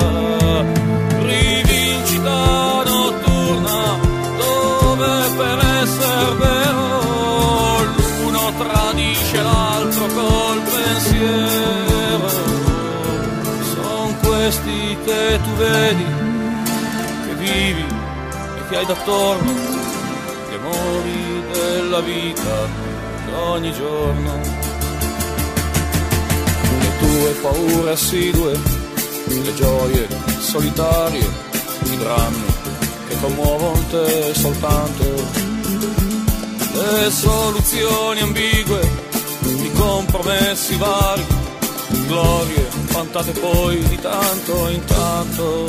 Rivincita notturna dove per essere vero l'uno tradisce l'altro col pensiero. Sono questi che tu vedi, che vivi e che hai d'attorno, gli amori della vita d'ogni giorno due paure assidue, le gioie solitarie, i drammi che commuovono te soltanto. Le soluzioni ambigue, i compromessi vari, glorie fantate poi di tanto in tanto.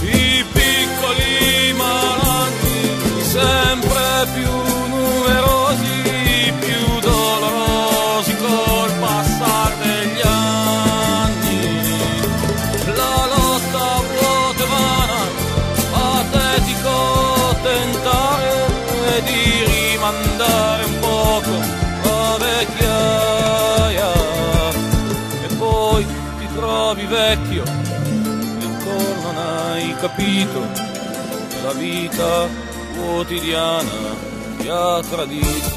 I piccoli malanti sempre più numerosi vecchio, ancora non hai capito la vita quotidiana ti ha tradito.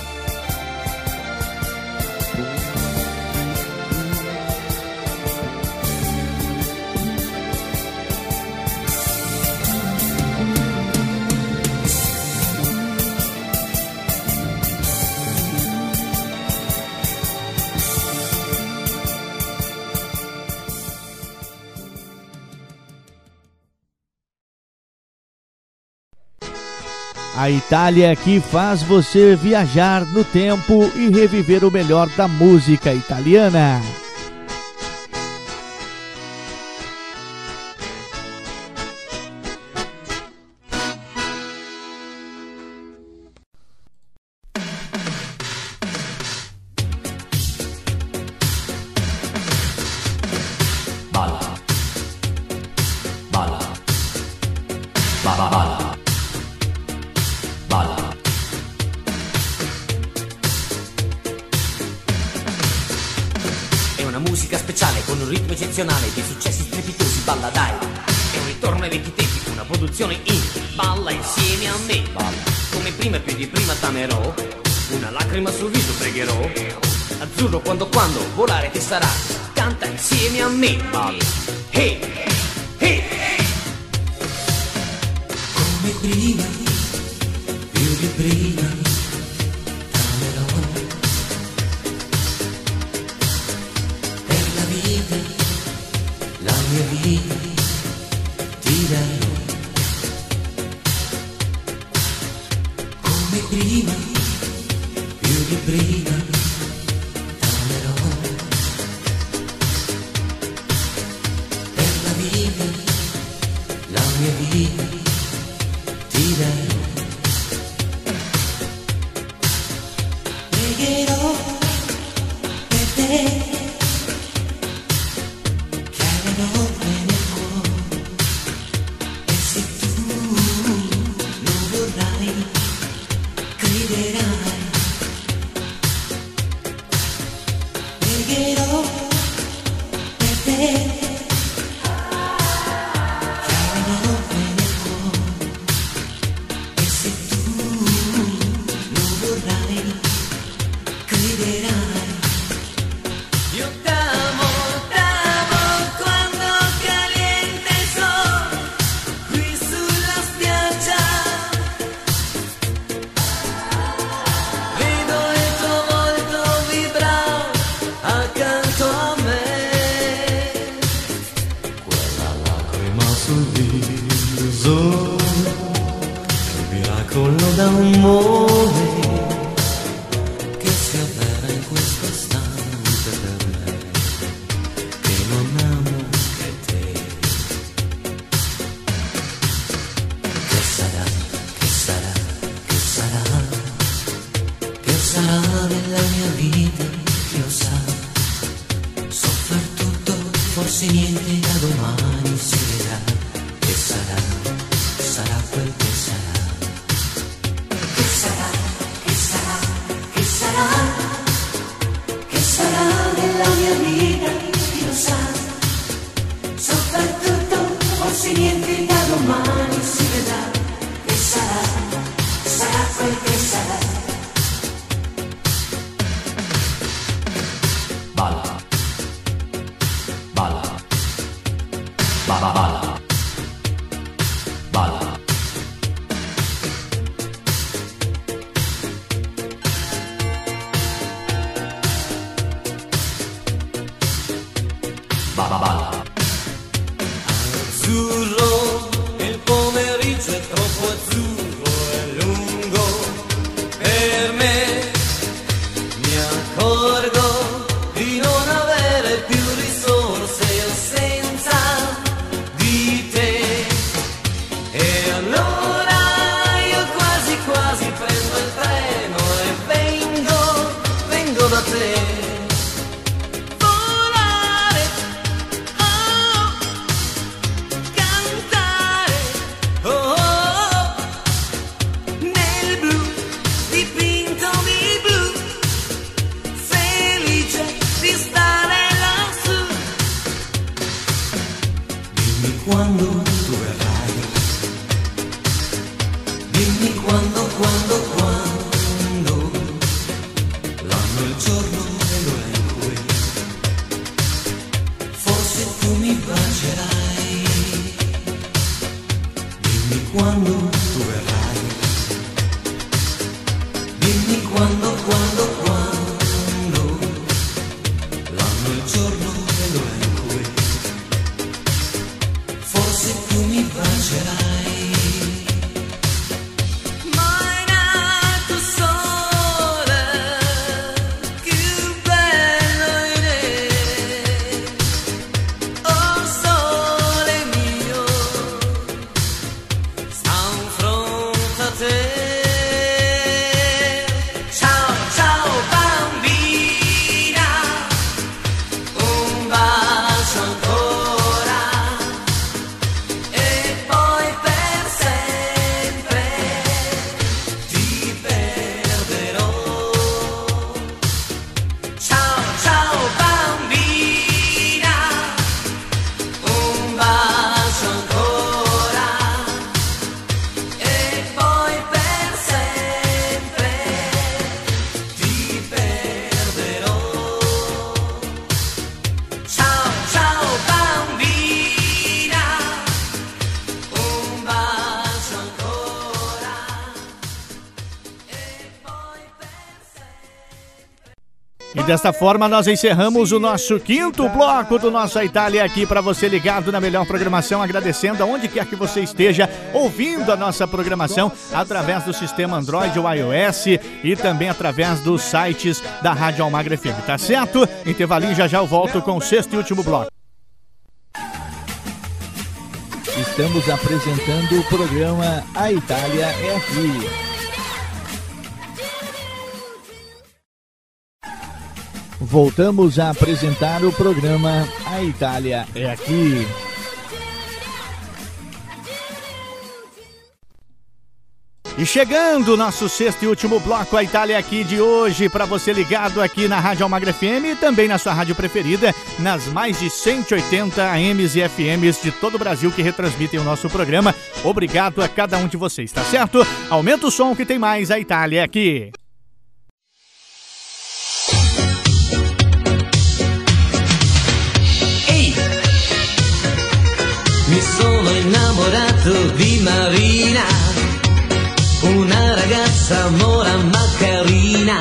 A Itália é que faz você viajar no tempo e reviver o melhor da música italiana. vita come prima più di prima. the one. Desta forma nós encerramos o nosso quinto bloco do nossa Itália aqui para você ligado na melhor programação, agradecendo aonde quer que você esteja ouvindo a nossa programação através do sistema Android ou iOS e também através dos sites da Rádio Almagra FM, tá certo? Intervalinho já já eu volto com o sexto e último bloco. Estamos apresentando o programa A Itália é Aqui. Voltamos a apresentar o programa A Itália é Aqui. E chegando nosso sexto e último bloco, a Itália é aqui de hoje, para você ligado aqui na Rádio Almagra FM e também na sua rádio preferida, nas mais de 180 AMs e FMs de todo o Brasil que retransmitem o nosso programa. Obrigado a cada um de vocês, tá certo? Aumenta o som que tem mais, a Itália é aqui. Sono innamorato di Marina, una ragazza mora ma carina,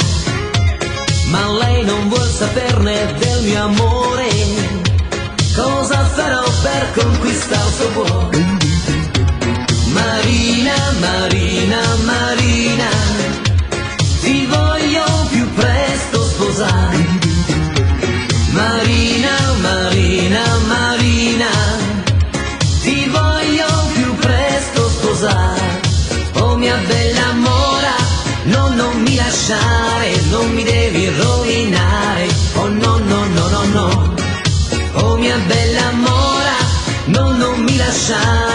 ma lei non vuol saperne del mio amore. Cosa farò per conquistare il suo cuore? Marina, Marina, Marina, lasciare, non mi devi rovinare. Oh no, no, no, no, no. Oh mia bella mora, no, non mi lasciare,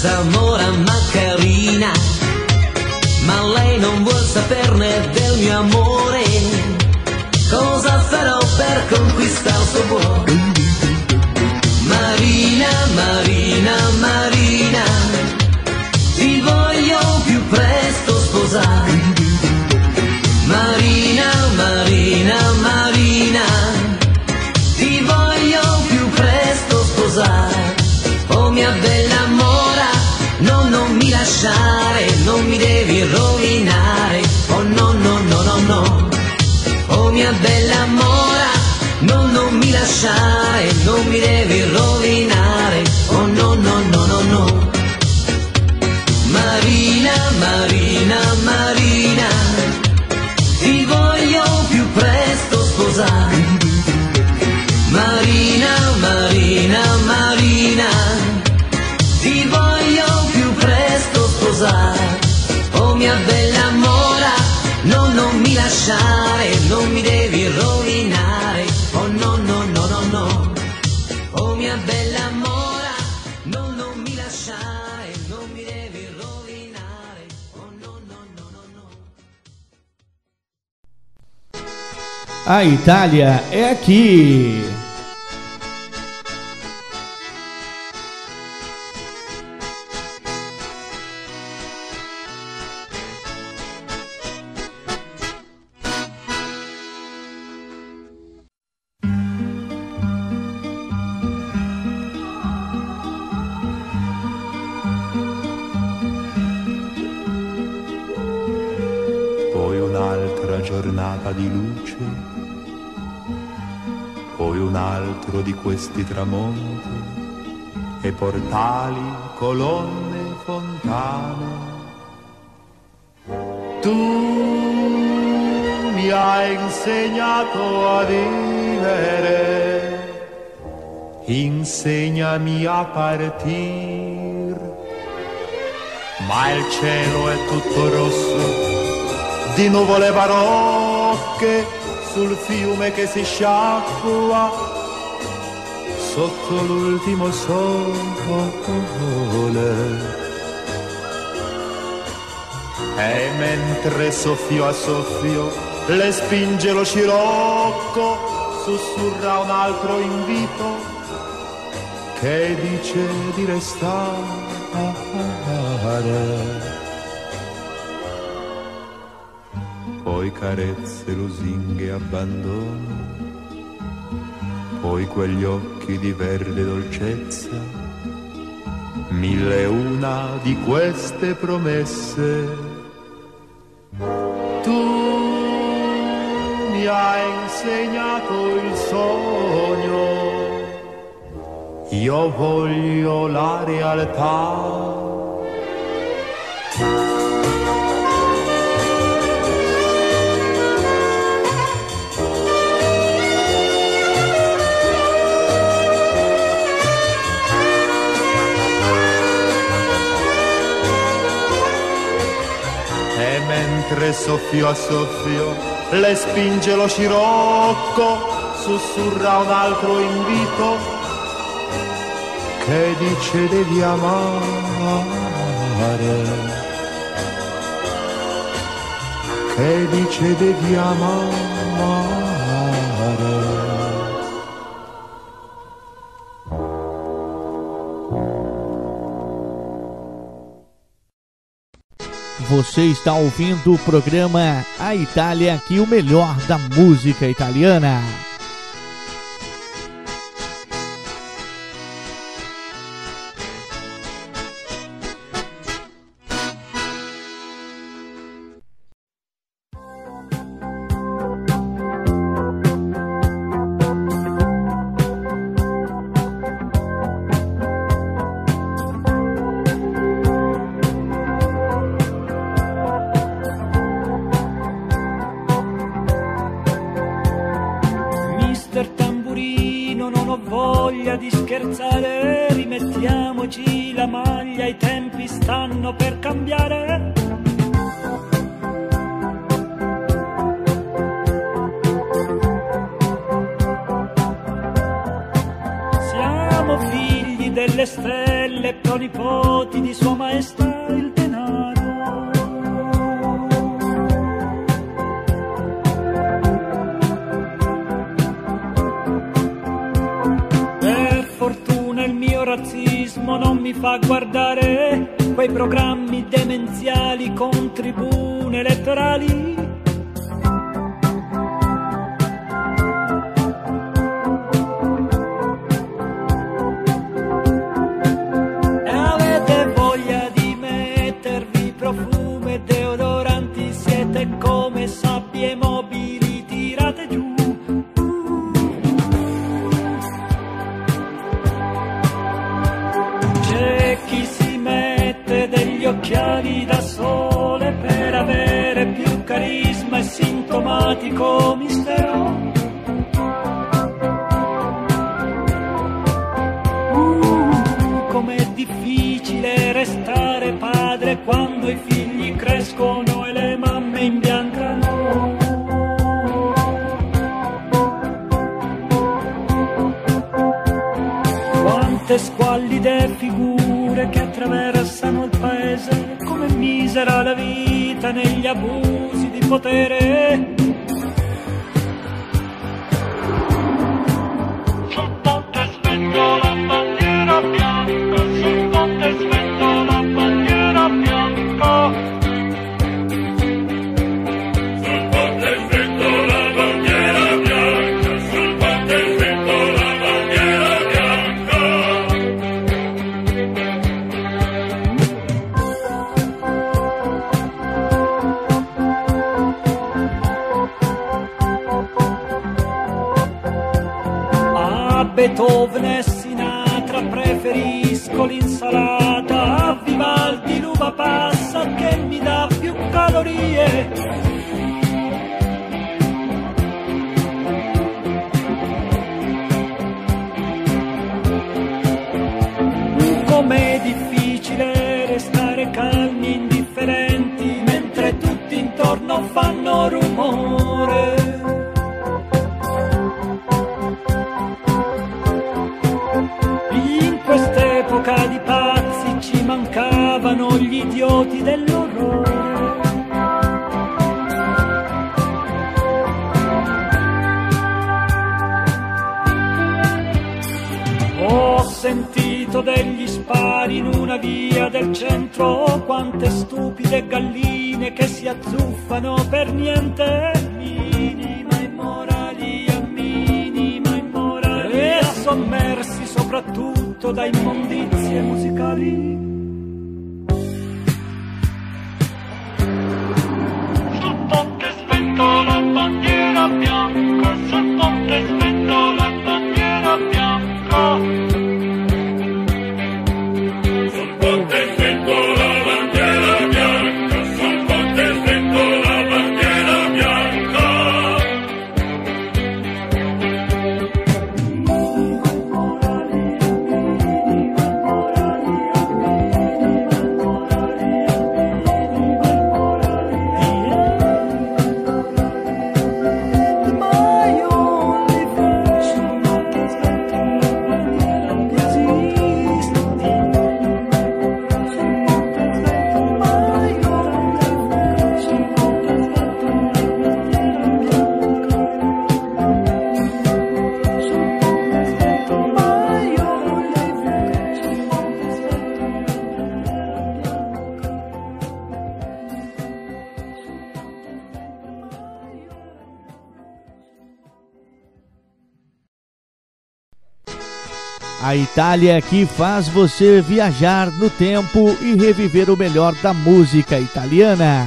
una ragazza mora ma lei non vuol saperne del mio amore. Cosa farò per conquistare il suo cuore? Marina, Marina, lasciare, non mi devi rovinare. Oh no, no, no, no, no. Oh mia bella mora, no, non mi lasciare, non mi devi rovinare. A Itália é aqui. Di tramonti, e portali, colonne, fontane. Tu mi hai insegnato a vivere, insegnami a partir, ma il cielo è tutto rosso di nuvole barocche sul fiume che si sciacqua sotto l'ultimo sole. E mentre soffio a soffio le spinge lo scirocco sussurra un altro invito che dice di restare. Poi carezze, lusinghe, abbandono, poi quegli occhi di verde dolcezza, mille una di queste promesse. Tu mi hai insegnato il sogno, io voglio la realtà. Mentre soffio a soffio le spinge lo scirocco, sussurra un altro invito che dice devi amare, che dice devi amare. Você está ouvindo o programa A Itália aqui, o melhor da música italiana. Itália que faz você viajar no tempo e reviver o melhor da música italiana.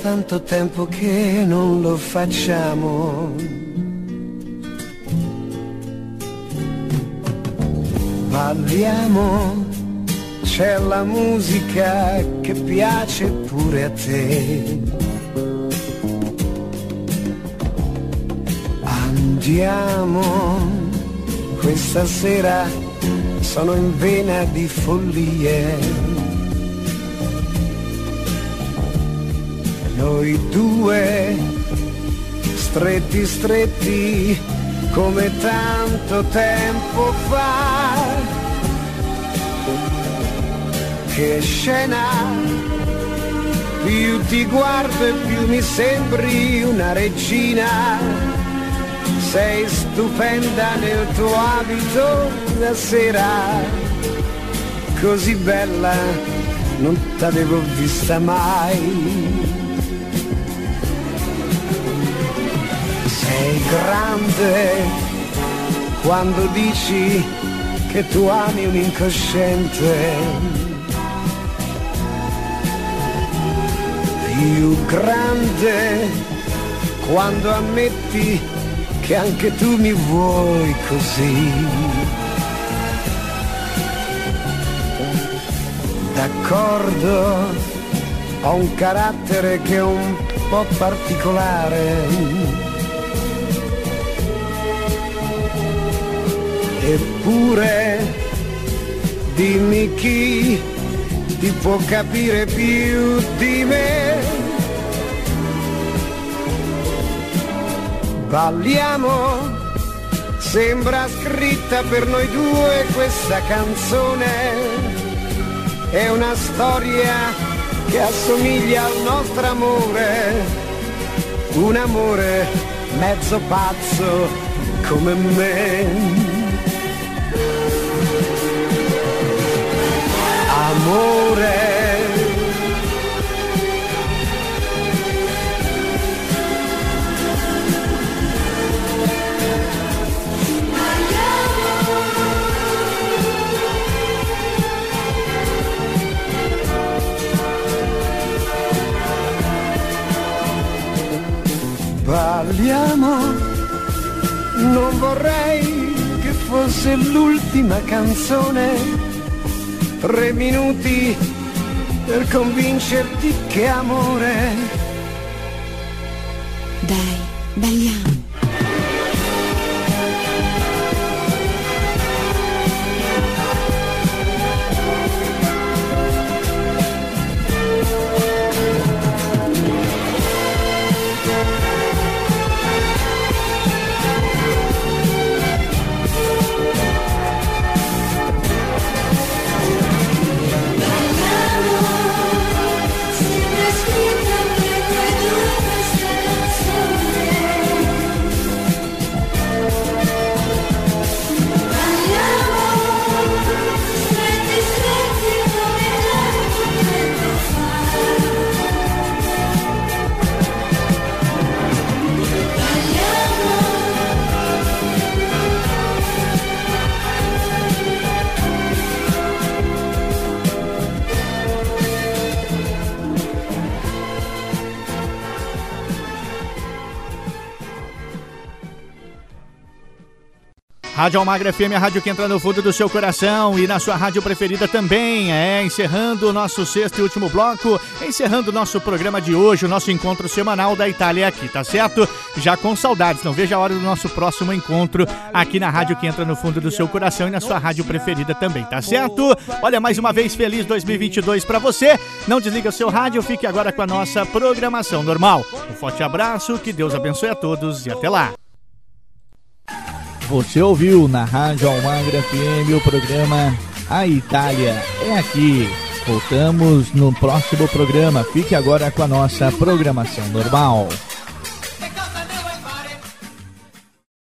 Tanto tempo che non lo facciamo. Parliamo, c'è la musica che piace pure a te. Andiamo, questa sera sono in vena di follie. Noi due, stretti stretti, come tanto tempo fa. Che scena, più ti guardo e più mi sembri una regina. Sei stupenda nel tuo abito la sera, così bella non t'avevo vista mai. Sei grande quando dici che tu ami un incosciente. Più grande quando ammetti che anche tu mi vuoi così. D'accordo, ho un carattere che è un po' particolare. Eppure, dimmi chi ti può capire più di me. Balliamo, sembra scritta per noi due questa canzone. È una storia che assomiglia al nostro amore, un amore mezzo pazzo come me. Amore. Parliamo, non vorrei che fosse l'ultima canzone, tre minuti per convincerti che amore Rádio Almagra FM, a rádio que entra no fundo do seu coração e na sua rádio preferida também. É, encerrando o nosso sexto e último bloco, encerrando o nosso programa de hoje, o nosso encontro semanal da Itália aqui, tá certo? Já com saudades, não veja a hora do nosso próximo encontro aqui na rádio que entra no fundo do seu coração e na sua rádio preferida também, tá certo? Olha, mais uma vez, feliz 2022 para você. Não desliga o seu rádio, fique agora com a nossa programação normal. Um forte abraço, que Deus abençoe a todos e até lá. Você ouviu na Rádio Almagra FM o programa A Itália é aqui. Voltamos no próximo programa. Fique agora com a nossa programação normal.